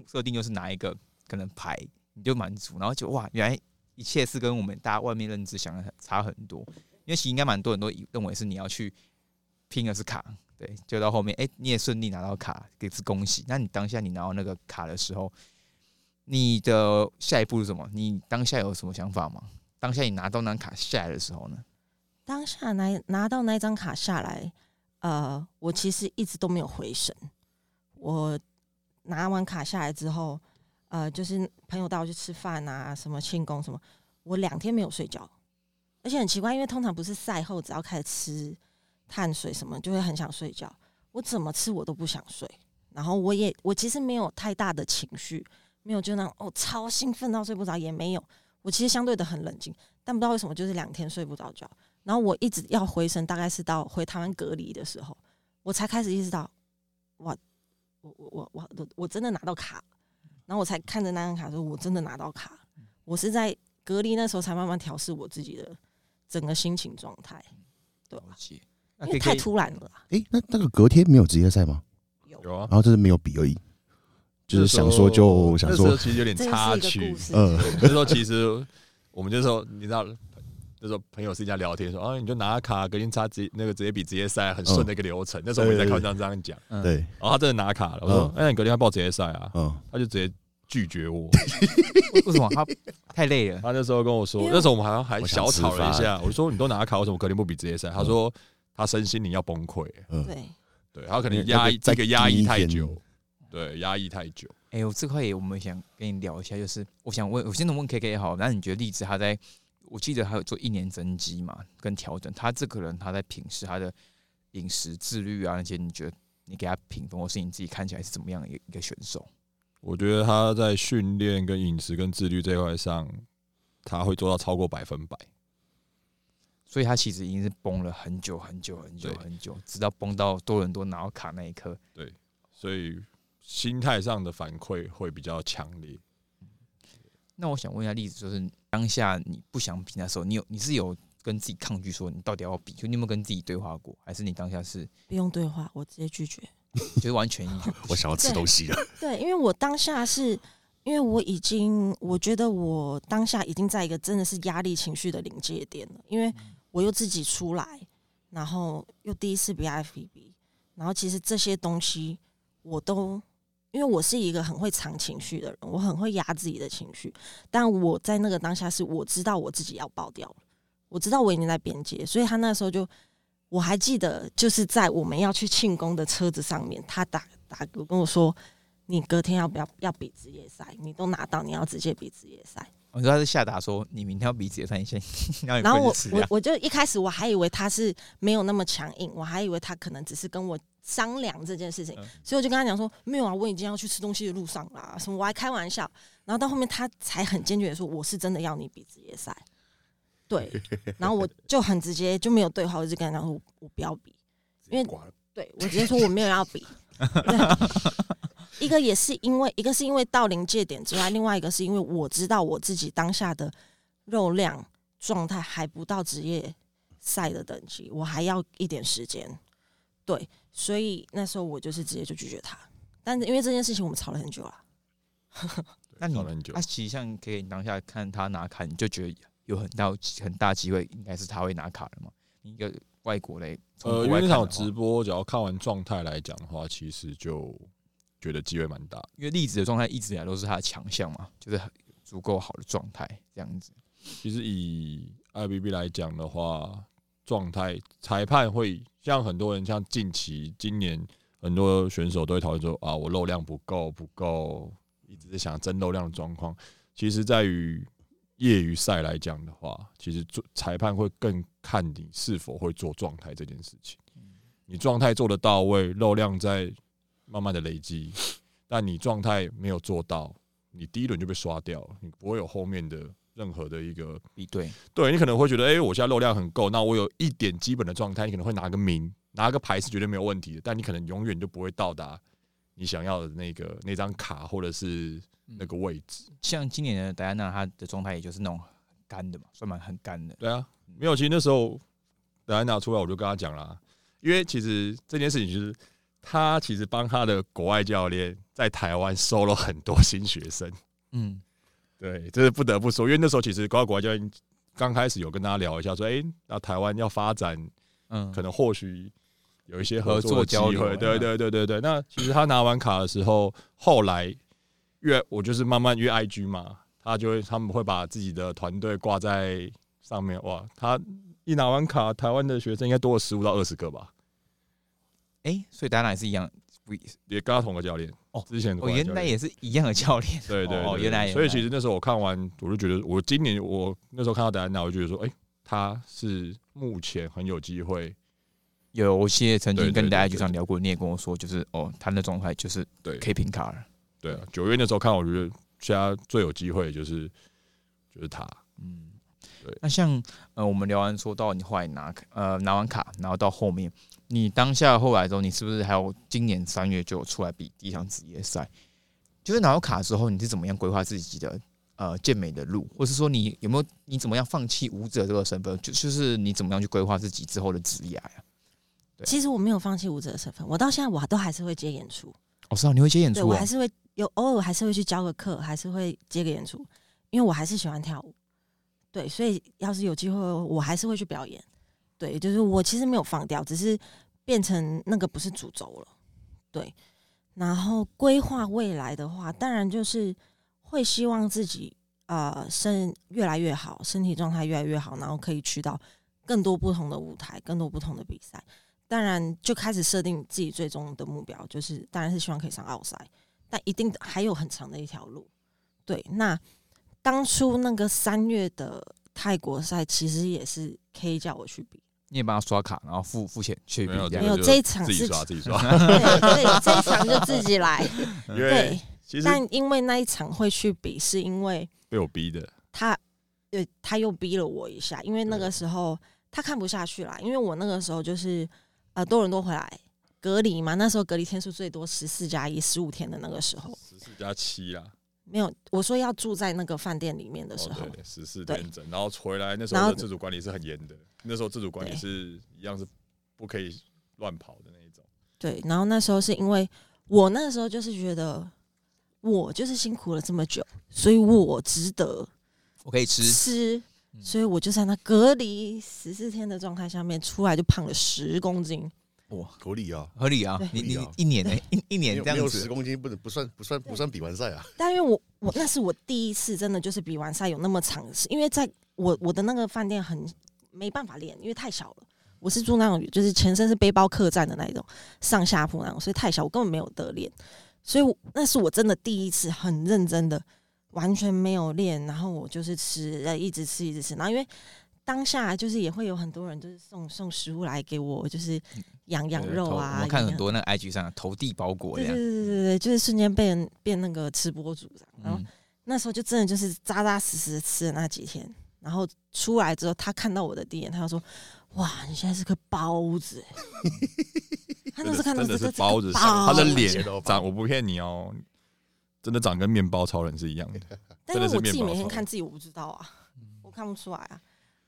设定就是拿一个可能牌你就满足，然后就哇，原来一切是跟我们大家外面认知想的差很多，因为其实应该蛮多人都认为是你要去拼的是卡，对，就到后面，哎、你也顺利拿到卡，给次恭喜。那你当下你拿到那个卡的时候，你的下一步是什么？你当下有什么想法吗？当下你拿到那张卡下来的时候呢？当下拿拿到那张卡下来，呃，我其实一直都没有回神。我拿完卡下来之后，呃，就是朋友带我去吃饭啊，什么庆功什么，我两天没有睡觉，而且很奇怪，因为通常不是赛后只要开始吃碳水什么，就会很想睡觉。我怎么吃我都不想睡，然后我也我其实没有太大的情绪，没有就那种哦超兴奋到睡不着，也没有。我其实相对的很冷静，但不知道为什么就是两天睡不着觉。然后我一直要回神，大概是到回台湾隔离的时候，我才开始意识到，哇，我我我我我我真的拿到卡，然后我才看着那张卡说，我真的拿到卡。我是在隔离那时候才慢慢调试我自己的整个心情状态，对吧？因为太突然了啦，诶，那那个隔天没有职业赛吗？有有啊然，后就是没有比而已，就是想说就想说，其实有点这插曲。嗯，那时候其实我们就说你知道，那时候朋友私下聊天说啊，你就拿卡，隔天插职那个直接比职业赛，很顺的一个流程。那时候我们也在开玩笑这样讲，嗯对，然后他真的拿卡了，我说嗯哎，你隔天要报职业赛啊？嗯，他就直接拒绝我。为什么他太累了？他那时候跟我说那时候我们好像还小吵了一下。我就说你都拿卡，为什么隔天不比职业赛？他说他身心灵要崩溃，嗯，对，对他可能压抑再这个压抑太久，对压抑太久。哎、我这块也我们想跟你聊一下，就是我想问，我先能问 KK 也好，那你觉得栗子他在，我记得还有做一年增肌嘛，跟调整，他这个人他在平时他的饮食自律啊那些，你觉得你给他评分，或是你自己看起来是怎么样的一个一个选手？我觉得他在训练、跟饮食、跟自律这一块上，他会做到超过百分百。所以他其实已经是崩了很久很久很久很久，直到崩到多伦多拿到卡那一刻。对所以心态上的反馈会比较强烈。那我想问一下例子，就是当下你不想比那时候，你有你是有跟自己抗拒说你到底要比，就你有没有跟自己对话过，还是你当下是不用对话，我直接拒绝。就是完全一我想要吃东西了，对，因为我当下是，因为我已经，我觉得我当下已经在一个真的是压力情绪的临界点了，因为我又自己出来，然后又第一次比 FPB，然后其实这些东西我都，因为我是一个很会藏情绪的人，我很会压自己的情绪，但我在那个当下是我知道我自己要爆掉了，我知道我已经在边界，所以他那时候就。我还记得，就是在我们要去庆功的车子上面，他打打给我跟我说，你隔天要不要要比职业赛？你都拿到，你要直接比职业赛。我说他是下达说你明天要比职业赛，你先，然后你然后我我我就一开始我还以为他是没有那么强硬，我还以为他可能只是跟我商量这件事情，嗯所以我就跟他讲说没有啊，我已经要去吃东西的路上啦，什么我还开玩笑。然后到后面他才很坚决的说，我是真的要你比职业赛。对，然后我就很直接就没有对话，我就跟他讲说我我不要比，因为对我直接说我没有要比。对 一个也是因为，一个是因为到临界点之外，另外一个是因为我知道我自己当下的肉量状态还不到职业赛的等级，我还要一点时间。对，所以那时候我就是直接就拒绝他。但是因为这件事情，我们吵了很久了。那你吵了很久他其实像可以当下看他拿卡，你就觉得有很大很大机会，应该是他会拿卡了嘛？一个外国嘞，呃，国因为那场直播，只要看完状态来讲的话，其实就觉得机会蛮大。因为粒子的状态一直以来都是他的强项嘛，就是足够好的状态这样子。其实以 IBB 来讲的话，状态裁判会像很多人，像近期今年很多选手都会讨论说啊，我肉量不够，不够，一直在想增肉量的状况。其实，在于业余赛来讲的话，其实做裁判会更看你是否会做状态这件事情。你状态做得到位，肉量在慢慢的累积，但你状态没有做到，你第一轮就被刷掉了，你不会有后面的任何的一个比对，对你可能会觉得，哎、我现在肉量很够，那我有一点基本的状态，你可能会拿个名，拿个牌是绝对没有问题的，但你可能永远就不会到达你想要的那个那张卡或者是那个位置。像今年的戴安娜，她的状态也就是那种干的嘛，算蛮很干的。对啊，没有，其实那时候戴安娜出来，我就跟她讲啦，因为其实这件事情就是他其实帮他的国外教练在台湾收了很多新学生。嗯，对，这是不得不说，因为那时候其实高外国外教练刚开始有跟大家聊一下，说，哎、那台湾要发展嗯，可能或许有一些合合作机交流会，对对对对对。那其实他拿完卡的时候，后来越我就是慢慢越 IG 嘛，他就会他们会把自己的团队挂在上面，哇，他一拿完卡，台湾的学生应该多了十五到二十个吧，哎，所以戴安娜也是一样，也跟他同个教练哦之前我原来也是一样的教练。对对原来所以其实那时候我看完，我就觉得我今年我那时候看到戴安娜，我就觉得说，哎、他是目前很有机会，有些曾经跟大家局长聊过，你也跟我说，就是哦，他的状态就是对可以平卡了。对啊，九月那时候看，我觉得现在最有机会就是就是他。嗯，对那像呃，我们聊完说到你后来拿呃拿完卡，然后到后面，你当下后来之后，你是不是还有今年三月就有出来比第一场职业赛？就是拿到卡之后，你是怎么样规划自己的呃健美的路，或是说你有没有你怎么样放弃舞者这个身份？就就是你怎么样去规划自己之后的职业呀？对其实我没有放弃舞者的身份，我到现在我都还是会接演出，哦，是啊，你会接演出啊我还？是会有偶尔还是会去教个课，还是会接个演出，因为我还是喜欢跳舞。对，所以要是有机会，我还是会去表演。对，就是我其实没有放掉，只是变成那个不是主轴了。对，然后规划未来的话，当然就是会希望自己呃身越来越好，身体状态越来越好，然后可以去到更多不同的舞台，更多不同的比赛。当然就开始设定自己最终的目标，就是当然是希望可以上奥赛，但一定还有很长的一条路。对，那当初那个三月的泰国赛，其实也是 K 叫我去比，你也帮他刷卡，然后付付钱去比这样。没有这一场是自己刷自己刷，对，所以这一场就自己来。因对为，其实但因为那一场会去比，是因为被我逼的。他，呃，他又逼了我一下，因为那个时候他看不下去啦，因为我那个时候就是呃多伦多回来隔离嘛，那时候隔离天数最多十四加一十五天的那个时候，十四加七啦，没有我说要住在那个饭店里面的时候，十四对天整，然后回来那时然后候的自主管理是很严的，那时候自主管理是一样是不可以乱跑的那一种。对，然后那时候是因为我那时候就是觉得我就是辛苦了这么久，所以我值得我可以吃，吃，嗯。所以我就在那隔离十四天的状态下面出来就胖了十公斤。哇，合理啊，合理啊！你你一年呢、一一年这样有没有十，公斤不能不算不算不算比完赛啊，但因为我我那是我第一次真的就是比完赛有那么长，是因为在我我的那个饭店很没办法练，因为太小了。我是住那种就是全身是背包客栈的那一种上下铺那种，所以太小，我根本没有得练。所以那是我真的第一次很认真的，完全没有练，然后我就是吃，呃，一直吃一直吃。然后因为当下就是也会有很多人就是送送食物来给我，就是养养肉啊，我看很多那个 IG 上投递包裹这对对，对对对，就是瞬间变变那个吃播主这样。然后嗯，那时候就真的就是扎扎实实吃了那几天，然后出来之后，他看到我的第一眼，他就说：“哇，你现在是个包子。”他那时候看到真的这个是包子，他的脸包长，我不骗你哦，真的长跟面包超人是一样的。但是我自己面包超每天看自己，我不知道啊，我看不出来啊。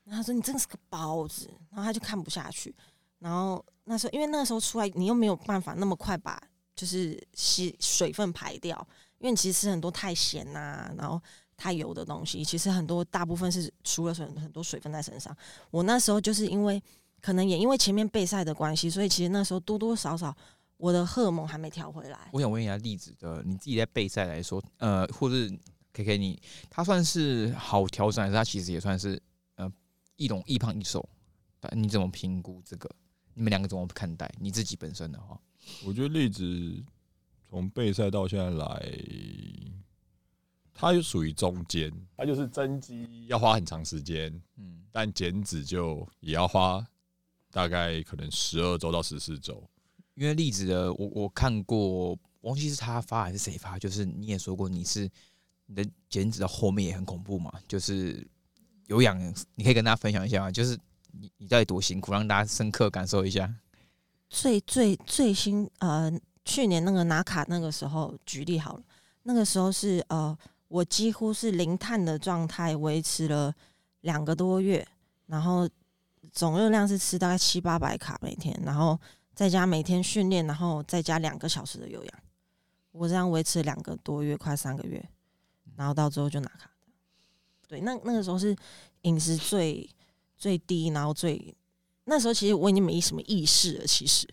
然后他说：“你真的是个包子。”然后他就看不下去。然后那时候，因为那个时候出来，你又没有办法那么快把就是吸水分排掉，因为你其实吃很多太咸呐、然后太油的东西，其实很多大部分是除了水很多水分在身上。我那时候就是因为可能也因为前面备赛的关系，所以其实那时候多多少少我的荷尔蒙还没调回来。我想问一下例子的，你自己在备赛来说，呃，或是 K K 你，他算是好调整，还是他其实也算是呃一种易胖易瘦？呃你怎么评估这个？你们两个怎么看待？你自己本身的话，我觉得例子从备赛到现在来，他就属于中间，它就是增肌要花很长时间，嗯，但减脂就也要花大概可能十二周到十四周。因为例子的，我我看过，忘记是他发还是谁发，就是你也说过你是你的减脂的后面也很恐怖嘛，就是有氧，你可以跟大家分享一下吗？就是你你到底多辛苦，让大家深刻感受一下。最最最新呃，去年那个拿卡那个时候举例好了，那个时候是呃，我几乎是零碳的状态维持了两个多月，然后总热量是吃大概七八百卡每天，然后再加每天训练，然后再加两个小时的有氧，我这样维持两个多月，快三个月，然后到最后就拿卡。对，那那个时候是饮食最最低，然后最那时候其实我已经没什么意识了，其实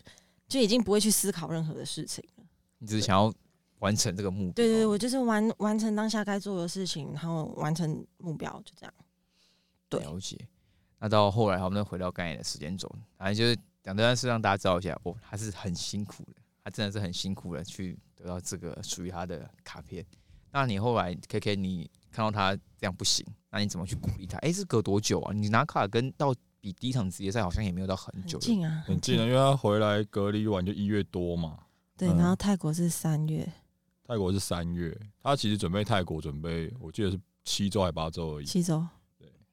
就已经不会去思考任何的事情了。你只是想要完成这个目标。对对对，我就是完完成当下该做的事情，然后完成目标，就这样。对了解。那到后来，我们再回到刚才的时间轴，反正就是讲这件事，让大家知道一下，哦，他是很辛苦的，他真的是很辛苦的去得到这个属于他的卡片。那你后来 K K，你看到他这样不行，那你怎么去鼓励他？哎，是隔多久啊？你拿卡跟到比第一场职业赛好像也没有到很久很久，近啊，很近啊，因为他回来隔离完就一月多嘛，对，嗯然后泰国是三月，泰国是三月，他其实准备泰国准备，我记得是七周还八周而已。七周。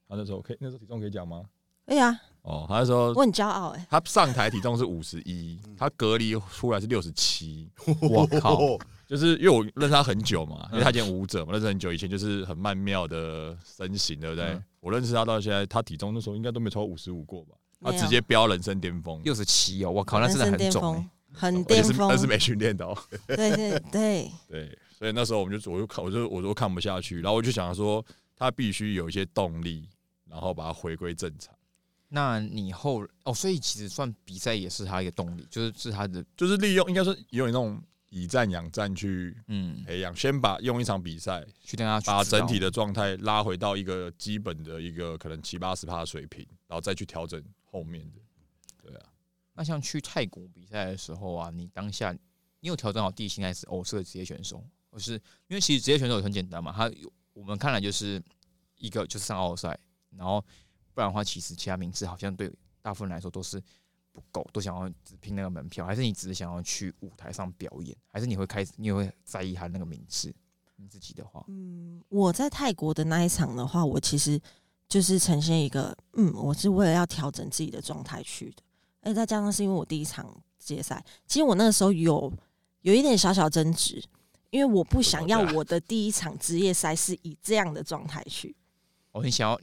他那时候可以，那时候体重可以讲吗？可以啊，哦，他那时候我很骄傲哎、他上台体重是五十一，他隔离出来是六十七。我靠，就是因为我认识他很久嘛，因为他以前舞者嘛，认识很久，以前就是很曼妙的身形，对不对？嗯我认识他到现在，他体重那时候应该都没超过五十五过吧？他直接飙人生巅峰，六十七哦，我靠，那真的很重、欸。，很巅峰是那，是没训练的哦。对对对，对，所以那时候我们就我就看我就我都看不下去，然后我就想说他必须有一些动力，然后把它回归正常。那你后哦，所以其实算比赛也是他一个动力，就是是他的就是利用应该说有那种以战养战去嗯，培养，先把用一场比赛去跟他去把整体的状态拉回到一个基本的一个可能七八十趴的水平，然后再去调整后面的。那像去泰国比赛的时候啊，你当下你有调整好地心还是哦是个职业选手？或是因为其实职业选手很简单嘛，他有我们看来就是一个就是上奥赛，然后不然的话，其实其他名次好像对大部分人来说都是不够，都想要只拼那个门票，还是你只是想要去舞台上表演，还是你会开始你也会在意他那个名次？你自己的话，嗯，我在泰国的那一场的话，我其实就是呈现一个，嗯，我是为了要调整自己的状态去的，而且再加上是因为我第一场职业赛，其实我那个时候有有一点小小争执，因为我不想要我的第一场职业赛是以这样的状态去，哦，你想要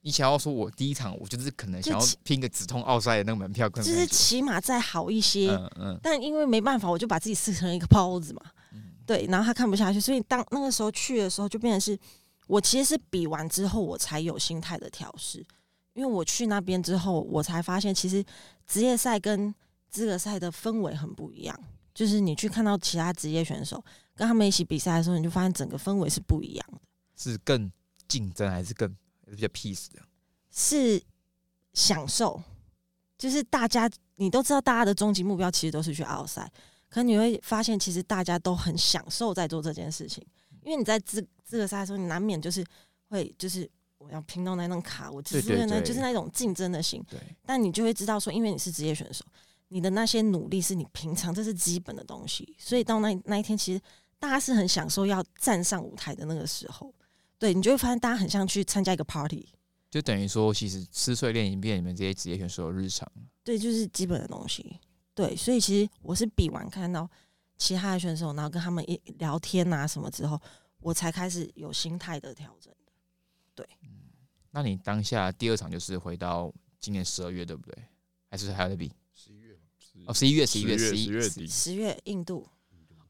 你想要说我第一场我就是可能想要拼个直通奥赛的那个门票，就是起码再好一些。嗯嗯但因为没办法，我就把自己撕成一个包子嘛。嗯对，然后他看不下去，所以当那个时候去的时候，就变成是我其实是比完之后，我才有心态的调试。因为我去那边之后，我才发现其实职业赛跟资格赛的氛围很不一样。就是你去看到其他职业选手跟他们一起比赛的时候，你就发现整个氛围是不一样的。是更竞争还是更比较 peace 的？是享受，就是大家你都知道，大家的终极目标其实都是去奥赛，可你会发现，其实大家都很享受在做这件事情，因为你在资资格赛的时候，你难免就是会就是我要拼到那张卡，我只是那就是那种竞争的心，对，但你就会知道说，因为你是职业选手，你的那些努力是你平常这是基本的东西，所以到那那一天，其实大家是很享受要站上舞台的那个时候，对你就会发现大家很像去参加一个 party。就等于说，其实吃碎练已经变你们这些职业选手的日常。对，就是基本的东西。对，所以其实我是比完看到其他的选手，然后跟他们一聊天啊什么之后，我才开始有心态的调整。那你当下第二场就是回到今年十二月，对不对？还是还有在比？十一月哦，十一月，十一月，十十一月底，十月印度。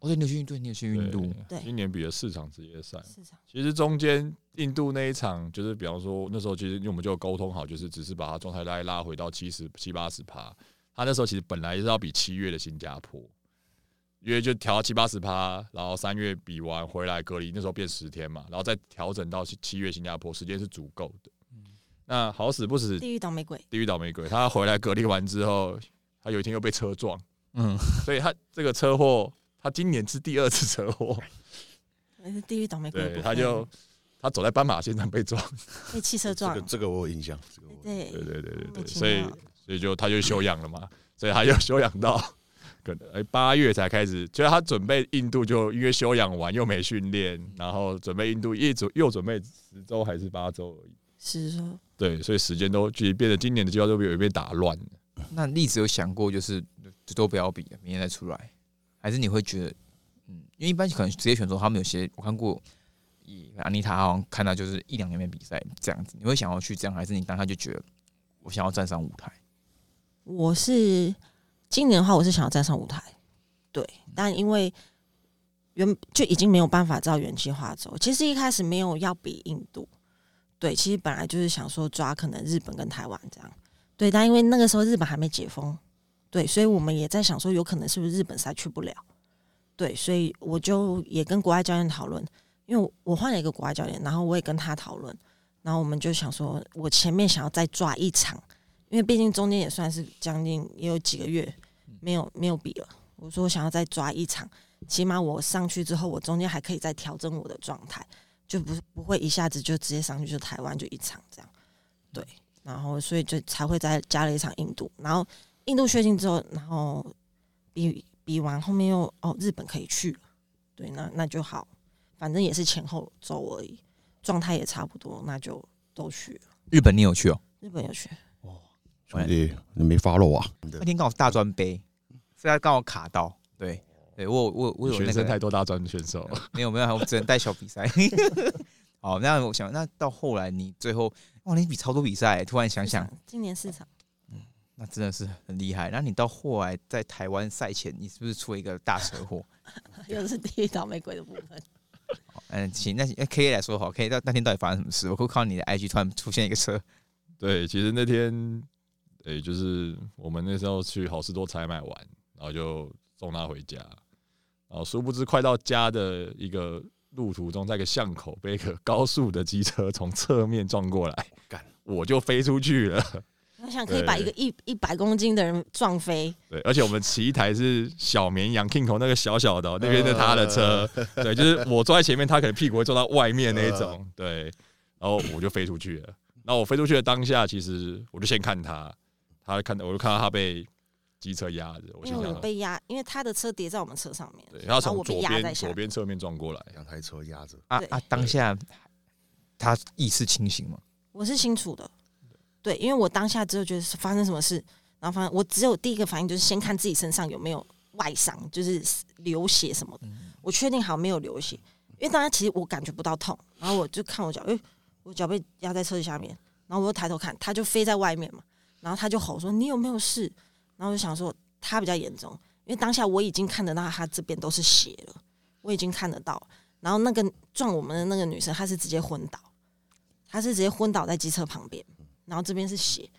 哦，对，你有去印度，你有去印度，对今年比了四场职业赛，其实中间印度那一场，就是比方说那时候其实因为我们就有沟通好，就是只是把他状态拉拉回到七十七八十趴。他那时候其实本来是要比七月的新加坡，因为就调到七八十趴，然后三月比完回来隔离，那时候变十天嘛，然后再调整到七七月新加坡，时间是足够的。那好死不死，地狱倒霉鬼，地狱倒霉鬼，他回来隔离完之后，他有一天又被车撞，嗯，所以他这个车祸，他今年是第二次车祸，那是地狱倒霉鬼。他就他走在斑马线上被撞。被汽车撞。这个，这个我有印象，这个对。对对对对对，所以所以就他就休养了嘛，所以他就休养到可能哎八月才开始，就是他准备印度就因为休养完又没训练，然后准备印度一准又准备十周还是八周而已。是说对，所以时间都其实变得今年的计划都有一被打乱了。那例子有想过，就是就都不要比了，明年再出来，还是你会觉得，嗯，因为一般可能职业选手他们有些我看过，以安妮塔好像看到就是一两年没比赛这样子，你会想要去这样，还是你当下就觉得我想要站上舞台？我是今年的话，我是想要站上舞台，对，但因为原就已经没有办法照原计划走。其实一开始没有要比印度，对，其实本来就是想说抓可能日本跟台湾这样，对，但因为那个时候日本还没解封，对，所以我们也在想说，有可能是不是日本赛去不了，对，所以我就也跟国外教练讨论，因为我我换了一个国外教练，然后我也跟他讨论，然后我们就想说，我前面想要再抓一场。因为毕竟中间也算是将近也有几个月没有没有比了，我说我想要再抓一场，起码我上去之后，我中间还可以再调整我的状态，就不不会一下子就直接上去就台湾就一场这样，对，然后所以就才会再加了一场印度，然后印度确定之后，然后比比完后面又哦日本可以去了，对，那那就好，反正也是前后走而已，状态也差不多，那就都去了。日本你有去哦？日本有去。兄弟，你没发漏啊？那天刚好大专杯，所以他刚好卡到。对，对我我我有那学生太多大专选手，没有没有，我只能带小比赛。好，那我想，那到后来你最后哇，你比超多比赛，突然想想，今年四场，嗯那真的是很厉害。那你到后来在台湾赛前，你是不是出了一个大车祸？又是第一倒霉鬼的部分。嗯，行，那那 K A 来说好，K A 那那天到底发生什么事？我会看到你的 IG 突然出现一个车，对，其实那天，对，就是我们那时候去好事多采买完，然后就送他回家，然后殊不知快到家的一个路途中，在一个巷口被一个高速的机车从侧面撞过来，干，我就飞出去了。我想可以把一个一一百公斤的人撞飞，对，而且我们骑一台是小绵羊 King 口那个小小的哦、那边是他的车，对，就是我坐在前面，他可能屁股会坐到外面那一种，对，然后我就飞出去了。然后我飞出去的当下，其实我就先看他，他看到我就看到他被机车压着，我因为我心想，被压，因为他的车叠在我们车上面，对，他从然后从左边左边侧面撞过来，两台车压着，啊啊！当下他意识清醒吗？我是清楚的，对，因为我当下只有觉得是发生什么事，然后发现我只有第一个反应就是先看自己身上有没有外伤，就是流血什么的，我确定好没有流血，因为当时其实我感觉不到痛，然后我就看我脚，诶、我脚被压在车子下面，然后我又抬头看，他就飞在外面嘛，然后他就吼说你有没有事？然后我就想说他比较严重，因为当下我已经看得到他这边都是血了，我已经看得到，然后那个撞我们的那个女生，她是直接昏倒，她是直接昏倒在机车旁边，然后这边是血，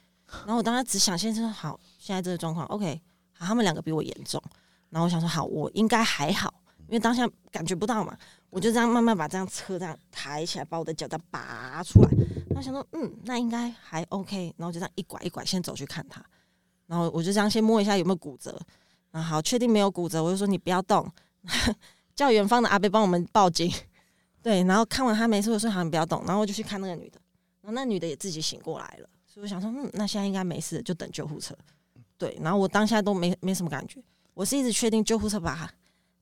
然后我当时只想先说好，现在这个状况 OK，好，他们两个比我严重，然后我想说好，我应该还好，因为当下感觉不到嘛，我就这样慢慢把这样车这样抬起来，把我的脚再拔出来，然后想说嗯，那应该还 OK，然后就这样一拐一拐先走去看他，然后我就这样先摸一下有没有骨折，然后好确定没有骨折，我就说你不要动，叫远方的阿伯帮我们报警。对，然后看完他没事，我说好，你不要动，然后我就去看那个女的，然后那女的也自己醒过来了，所以我想说，嗯，那现在应该没事，就等救护车。对，然后我当下都没没什么感觉，我是一直确定救护车把他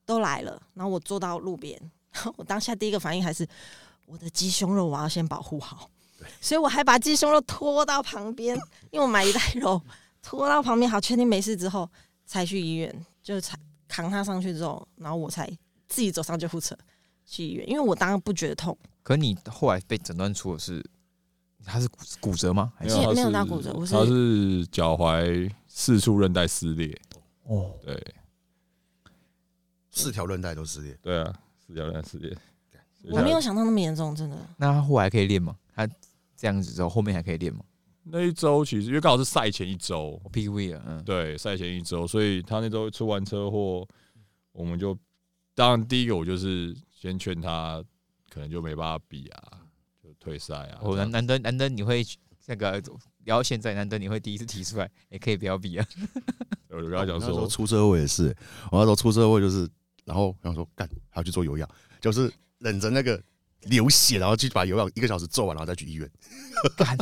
都来了，然后我坐到路边，然后我当下第一个反应还是我的鸡胸肉我要先保护好，所以我还把鸡胸肉拖到旁边，因为我买一袋肉拖到旁边，好确定没事之后才去医院，就才扛他上去之后，然后我才自己走上救护车去医院，因为我当然不觉得痛，可你后来被诊断出的是他是骨骨折吗？还是没有没有他是打骨折我是他是脚踝四处韧带撕裂，哦，对四条韧带都撕裂，对啊，四条韧带撕裂。我没有想到那么严重，真的。那他后来可以练吗？他这样子之后后面还可以练吗？那一周其实因为刚好是赛前一周，PV 啊，嗯，对，赛前一周，所以他那周出完车祸，我们就当然第一个我就是先劝他，可能就没办法比啊，就退赛啊。我这样难难得难得你会那个聊到现在，难得你会第一次提出来，也可以不要比啊。我就跟他讲那时候说，出车祸也是，我那时候出车祸就是，然后然后说干还要去做有氧，就是忍着那个流血，然后去把有氧一个小时做完，然后再去医院。干，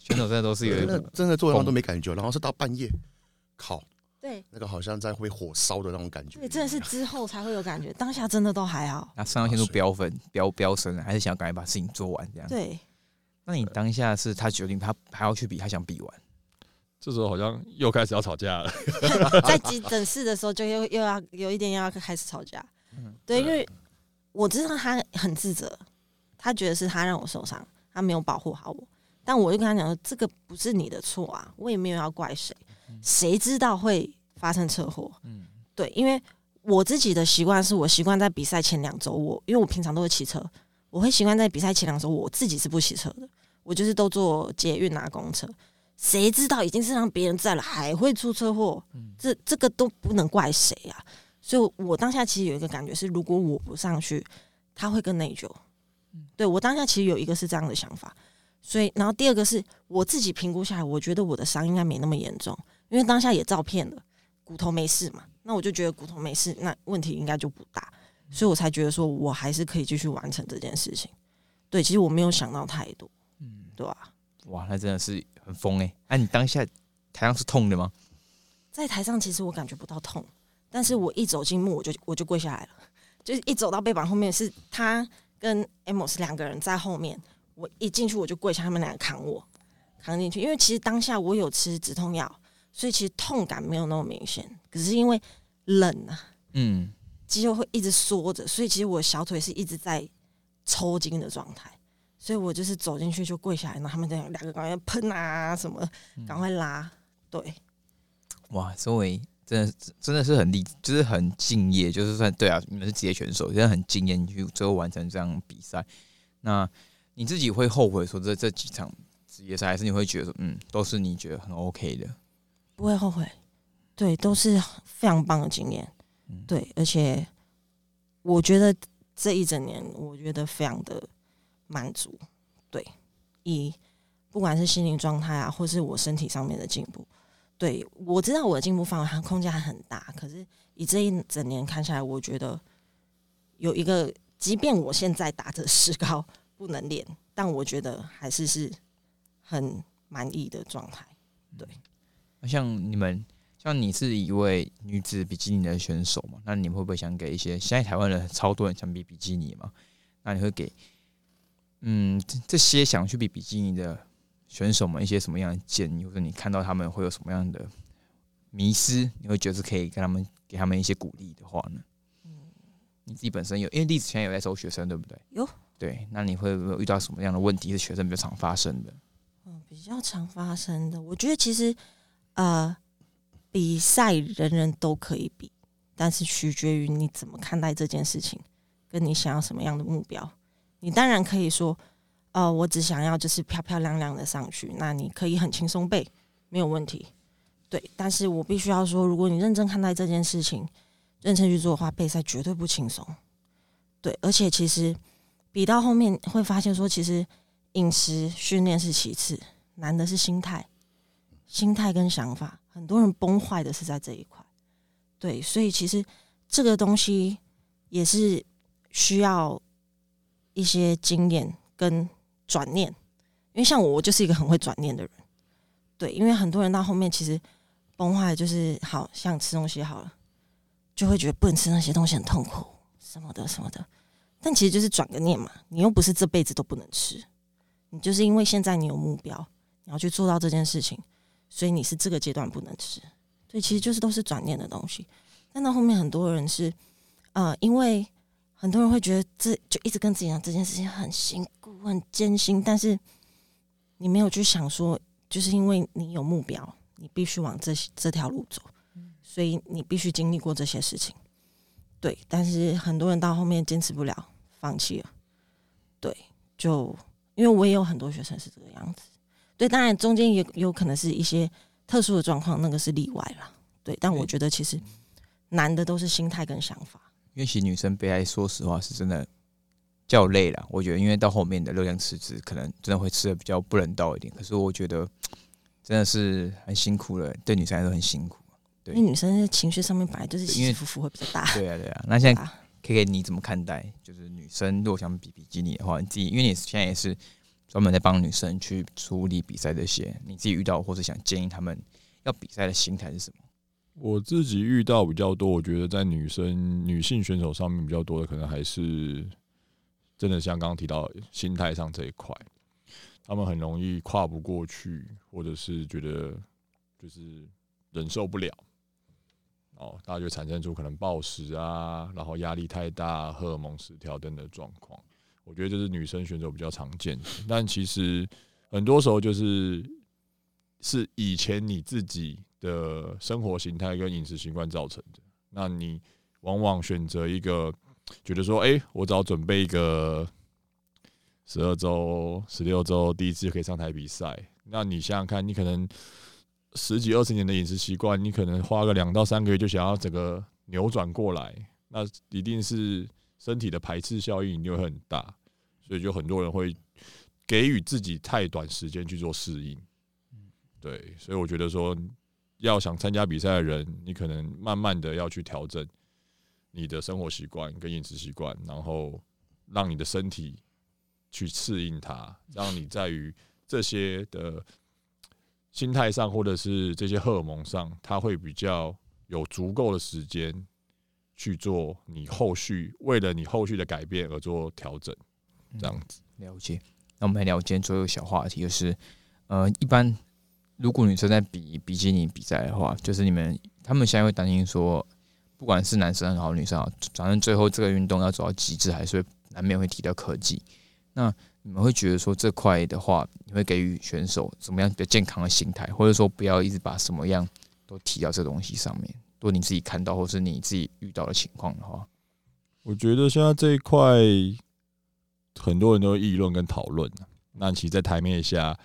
选手真的都是真的有真的做完都没感觉，然后是到半夜，靠，对，那个好像在会火烧的那种感觉。对，真的是之后才会有感觉，当下真的都还好。那肾上腺素飙分飙飙升了，还是想要赶快把事情做完这样？对，那你当下是他决定他还要去比，他想比完，这时候好像又开始要吵架了。在急诊室的时候就又又要有一点要开始吵架。对，因为我知道他很自责，他觉得是他让我受伤，他没有保护好我。但我就跟他讲说，这个不是你的错啊，我也没有要怪谁，谁知道会发生车祸？嗯对，因为我自己的习惯是我习惯在比赛前两周，我因为我平常都会骑车，我会习惯在比赛前两周我自己是不骑车的，我就是都坐捷运拿公车。谁知道已经是让别人载了，还会出车祸？这这个都不能怪谁啊。所以我当下其实有一个感觉是，如果我不上去，他会更内疚。对我当下其实有一个是这样的想法，所以然后第二个是我自己评估下来，我觉得我的伤应该没那么严重，因为当下也照片了，骨头没事嘛，那我就觉得骨头没事，那问题应该就不大，所以我才觉得说我还是可以继续完成这件事情。对，其实我没有想到太多，嗯，对吧、哇，那真的是很疯哎、那、你当下台上是痛的吗？在台上其实我感觉不到痛，但是我一走进幕我就我就跪下来了，就是一走到背板后面是他跟 Amos 两个人在后面，我一进去我就跪下，他们两个扛我扛进去，因为其实当下我有吃止痛药，所以其实痛感没有那么明显，可是因为冷啊，嗯，肌肉会一直缩着，所以其实我小腿是一直在抽筋的状态。所以我就是走进去就跪下来，然后他们这样两个赶快喷啊什么，赶快拉，对，哇，周围真的真的是很厉，就是很敬业，就是算对啊，你们是职业选手，真的很敬业，你去最后完成这样比赛。那你自己会后悔说这这几场职业赛，还是你会觉得，嗯，都是你觉得很 OK 的？不会后悔，对，都是非常棒的经验，嗯对，而且我觉得这一整年，我觉得非常的满足，对，以不管是心灵状态啊，或是我身体上面的进步，对我知道我的进步范围还空间还很大，可是以这一整年看下来，我觉得有一个，即便我现在打着石膏不能练，但我觉得还是是很满意的状态。那像你们，像你是一位女子比基尼的选手嘛？那你们会不会想给一些现在台湾人超多人想比比基尼嘛？那你会给嗯这这些想去比比基尼的选手们一些什么样的建议，或者你看到他们会有什么样的迷失？你会觉得是可以跟他们给他们一些鼓励的话呢？嗯你自己本身有，因为栗子现在有在收学生，对不对？有。对，那你会有遇到什么样的问题是学生比较常发生的？嗯，比较常发生的，我觉得其实呃，比赛人人都可以比，但是取决于你怎么看待这件事情，跟你想要什么样的目标。你当然可以说，呃，我只想要就是漂漂亮亮的上去，那你可以很轻松背，没有问题。对，但是我必须要说，如果你认真看待这件事情，认真去做的话，备赛绝对不轻松。对，而且其实比到后面会发现说，其实饮食训练是其次，难的是心态，心态跟想法。很多人崩坏的是在这一块。对，所以其实这个东西也是需要一些经验跟转念，因为像我，我就是一个很会转念的人。对，因为很多人到后面其实崩坏，就是好像吃东西好了，就会觉得不能吃那些东西很痛苦什么的什么的。但其实就是转个念嘛，你又不是这辈子都不能吃，你就是因为现在你有目标，你要去做到这件事情，所以你是这个阶段不能吃。所以其实就是都是转念的东西。但到后面很多人是，呃，因为很多人会觉得这就一直跟自己讲这件事情很辛苦、很艰辛，但是你没有去想说，就是因为你有目标，你必须往这这条路走，所以你必须经历过这些事情。对，但是很多人到后面坚持不了，放弃了。对，就因为我也有很多学生是这个样子。对，当然中间也有可能是一些特殊的状况，那个是例外啦。对，但我觉得其实难的都是心态跟想法。因为其实女生备赛，说实话是真的较累了。我觉得，因为到后面的热量赤字，可能真的会吃的比较不人道一点。可是我觉得真的是很辛苦了，对女生来说很辛苦。对因为女生在情绪上面本来就是起起伏伏会比较大。对啊，对啊。那现在 啊 K K 你怎么看待？就是女生如果想比比基尼的话，你自己因为你现在也是专门在帮女生去处理比赛这些，你自己遇到或是想建议他们要比赛的心态是什么？我自己遇到比较多，我觉得在女生女性选手上面比较多的，可能还是真的像刚刚提到心态上这一块，他们很容易跨不过去，或者是觉得就是忍受不了，哦，大家就产生出可能暴食啊，然后压力太大、荷尔蒙失调等等状况。我觉得这是女生选手比较常见，但其实很多时候就是是以前你自己的生活形态跟饮食习惯造成的。那你往往选择一个觉得说，哎、我只要准备一个十二周、十六周，第一次就可以上台比赛。那你想想看，你可能十几二十年的饮食习惯，你可能花个两到三个月就想要整个扭转过来，那一定是身体的排斥效应一定会很大，所以就很多人会给予自己太短时间去做适应。对，所以我觉得说，要想参加比赛的人，你可能慢慢的要去调整你的生活习惯跟饮食习惯，然后让你的身体去适应它，让你在于这些的心态上，或者是这些荷尔蒙上，它会比较有足够的时间去做你后续为了你后续的改变而做调整，这样子。了解。那我们来聊今天最后小话题，就是呃，一般如果女生在比比基尼比赛的话，就是你们他们现在会担心说，不管是男生好女生好，反正最后这个运动要走到极致，还是会难免会提到科技。那你们会觉得说这块的话，你会给予选手怎么样比较健康的心态，或者说不要一直把什么样都提到这东西上面？如果你自己看到或是你自己遇到的情况的话，我觉得现在这一块很多人都议论跟讨论那其实，在台面下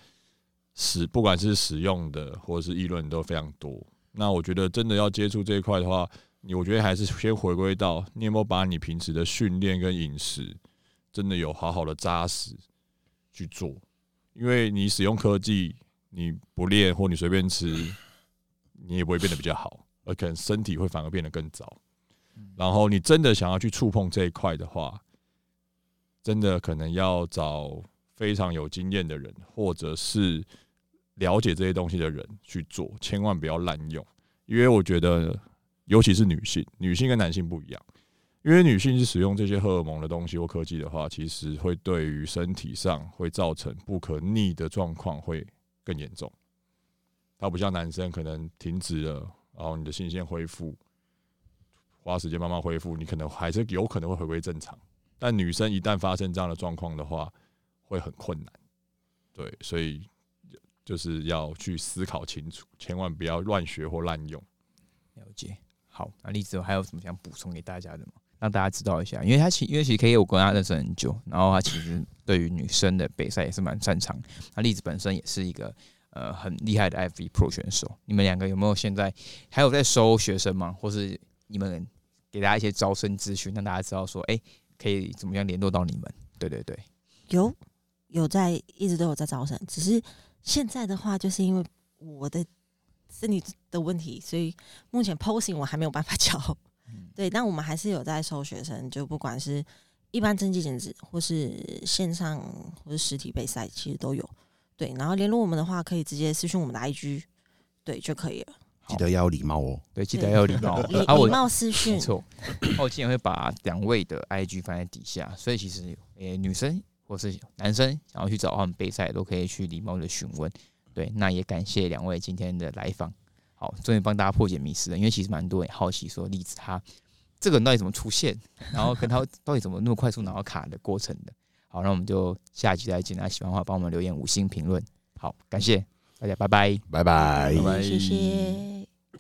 使不管是使用的或者是议论都非常多。那我觉得真的要接触这一块的话，你我觉得还是先回归到你有没有把你平时的训练跟饮食真的有好好的扎实去做，因为你使用科技，你不练或你随便吃，你也不会变得比较好，而可能身体会反而变得更糟。然后你真的想要去触碰这一块的话，真的可能要找非常有经验的人，或者是了解这些东西的人去做，千万不要滥用。因为我觉得，尤其是女性，女性跟男性不一样，因为女性是使用这些荷尔蒙的东西或科技的话，其实会对于身体上会造成不可逆的状况会更严重。它不像男生可能停止了，然后你的性腺恢复，花时间慢慢恢复，你可能还是有可能会回归正常。但女生一旦发生这样的状况的话，会很困难。对，所以就是要去思考清楚，千万不要乱学或滥用。了解。好，那例子还有什么想补充给大家的吗？让大家知道一下，因为他其因为其实 K 我跟他认识很久，然后他其实对于女生的比赛也是蛮擅长。那栗子本身也是一个呃很厉害的 FV Pro 选手。你们两个有没有现在还有在收学生吗？或是你们给大家一些招生资讯，让大家知道说，哎、可以怎么样联络到你们？对对对，有有在一直都有在招生，只是现在的话，就是因为我的身体的问题，所以目前 posing 我还没有办法教。对，但我们还是有在收学生，就不管是一般增肌减脂，或是线上或是实体备赛，其实都有。对，然后联络我们的话，可以直接私讯我们的 IG，对就可以了。记得要有礼貌哦。对，记得要有礼貌。礼貌私讯没，错，那我今天会把两位的 IG 放在底下，所以其实诶、女生或是男生想要去找他们备赛，都可以去礼貌的询问。对，那也感谢两位今天的来访。好，终于帮大家破解迷思了，因为其实蛮多人好奇说，栗子他这个人到底怎么出现，然后跟他 到底怎么那么快速拿到卡的过程的。好，那我们就下集再见。大家喜欢的话，帮我们留言五星评论。好，感谢大家，拜拜。拜拜拜拜谢谢。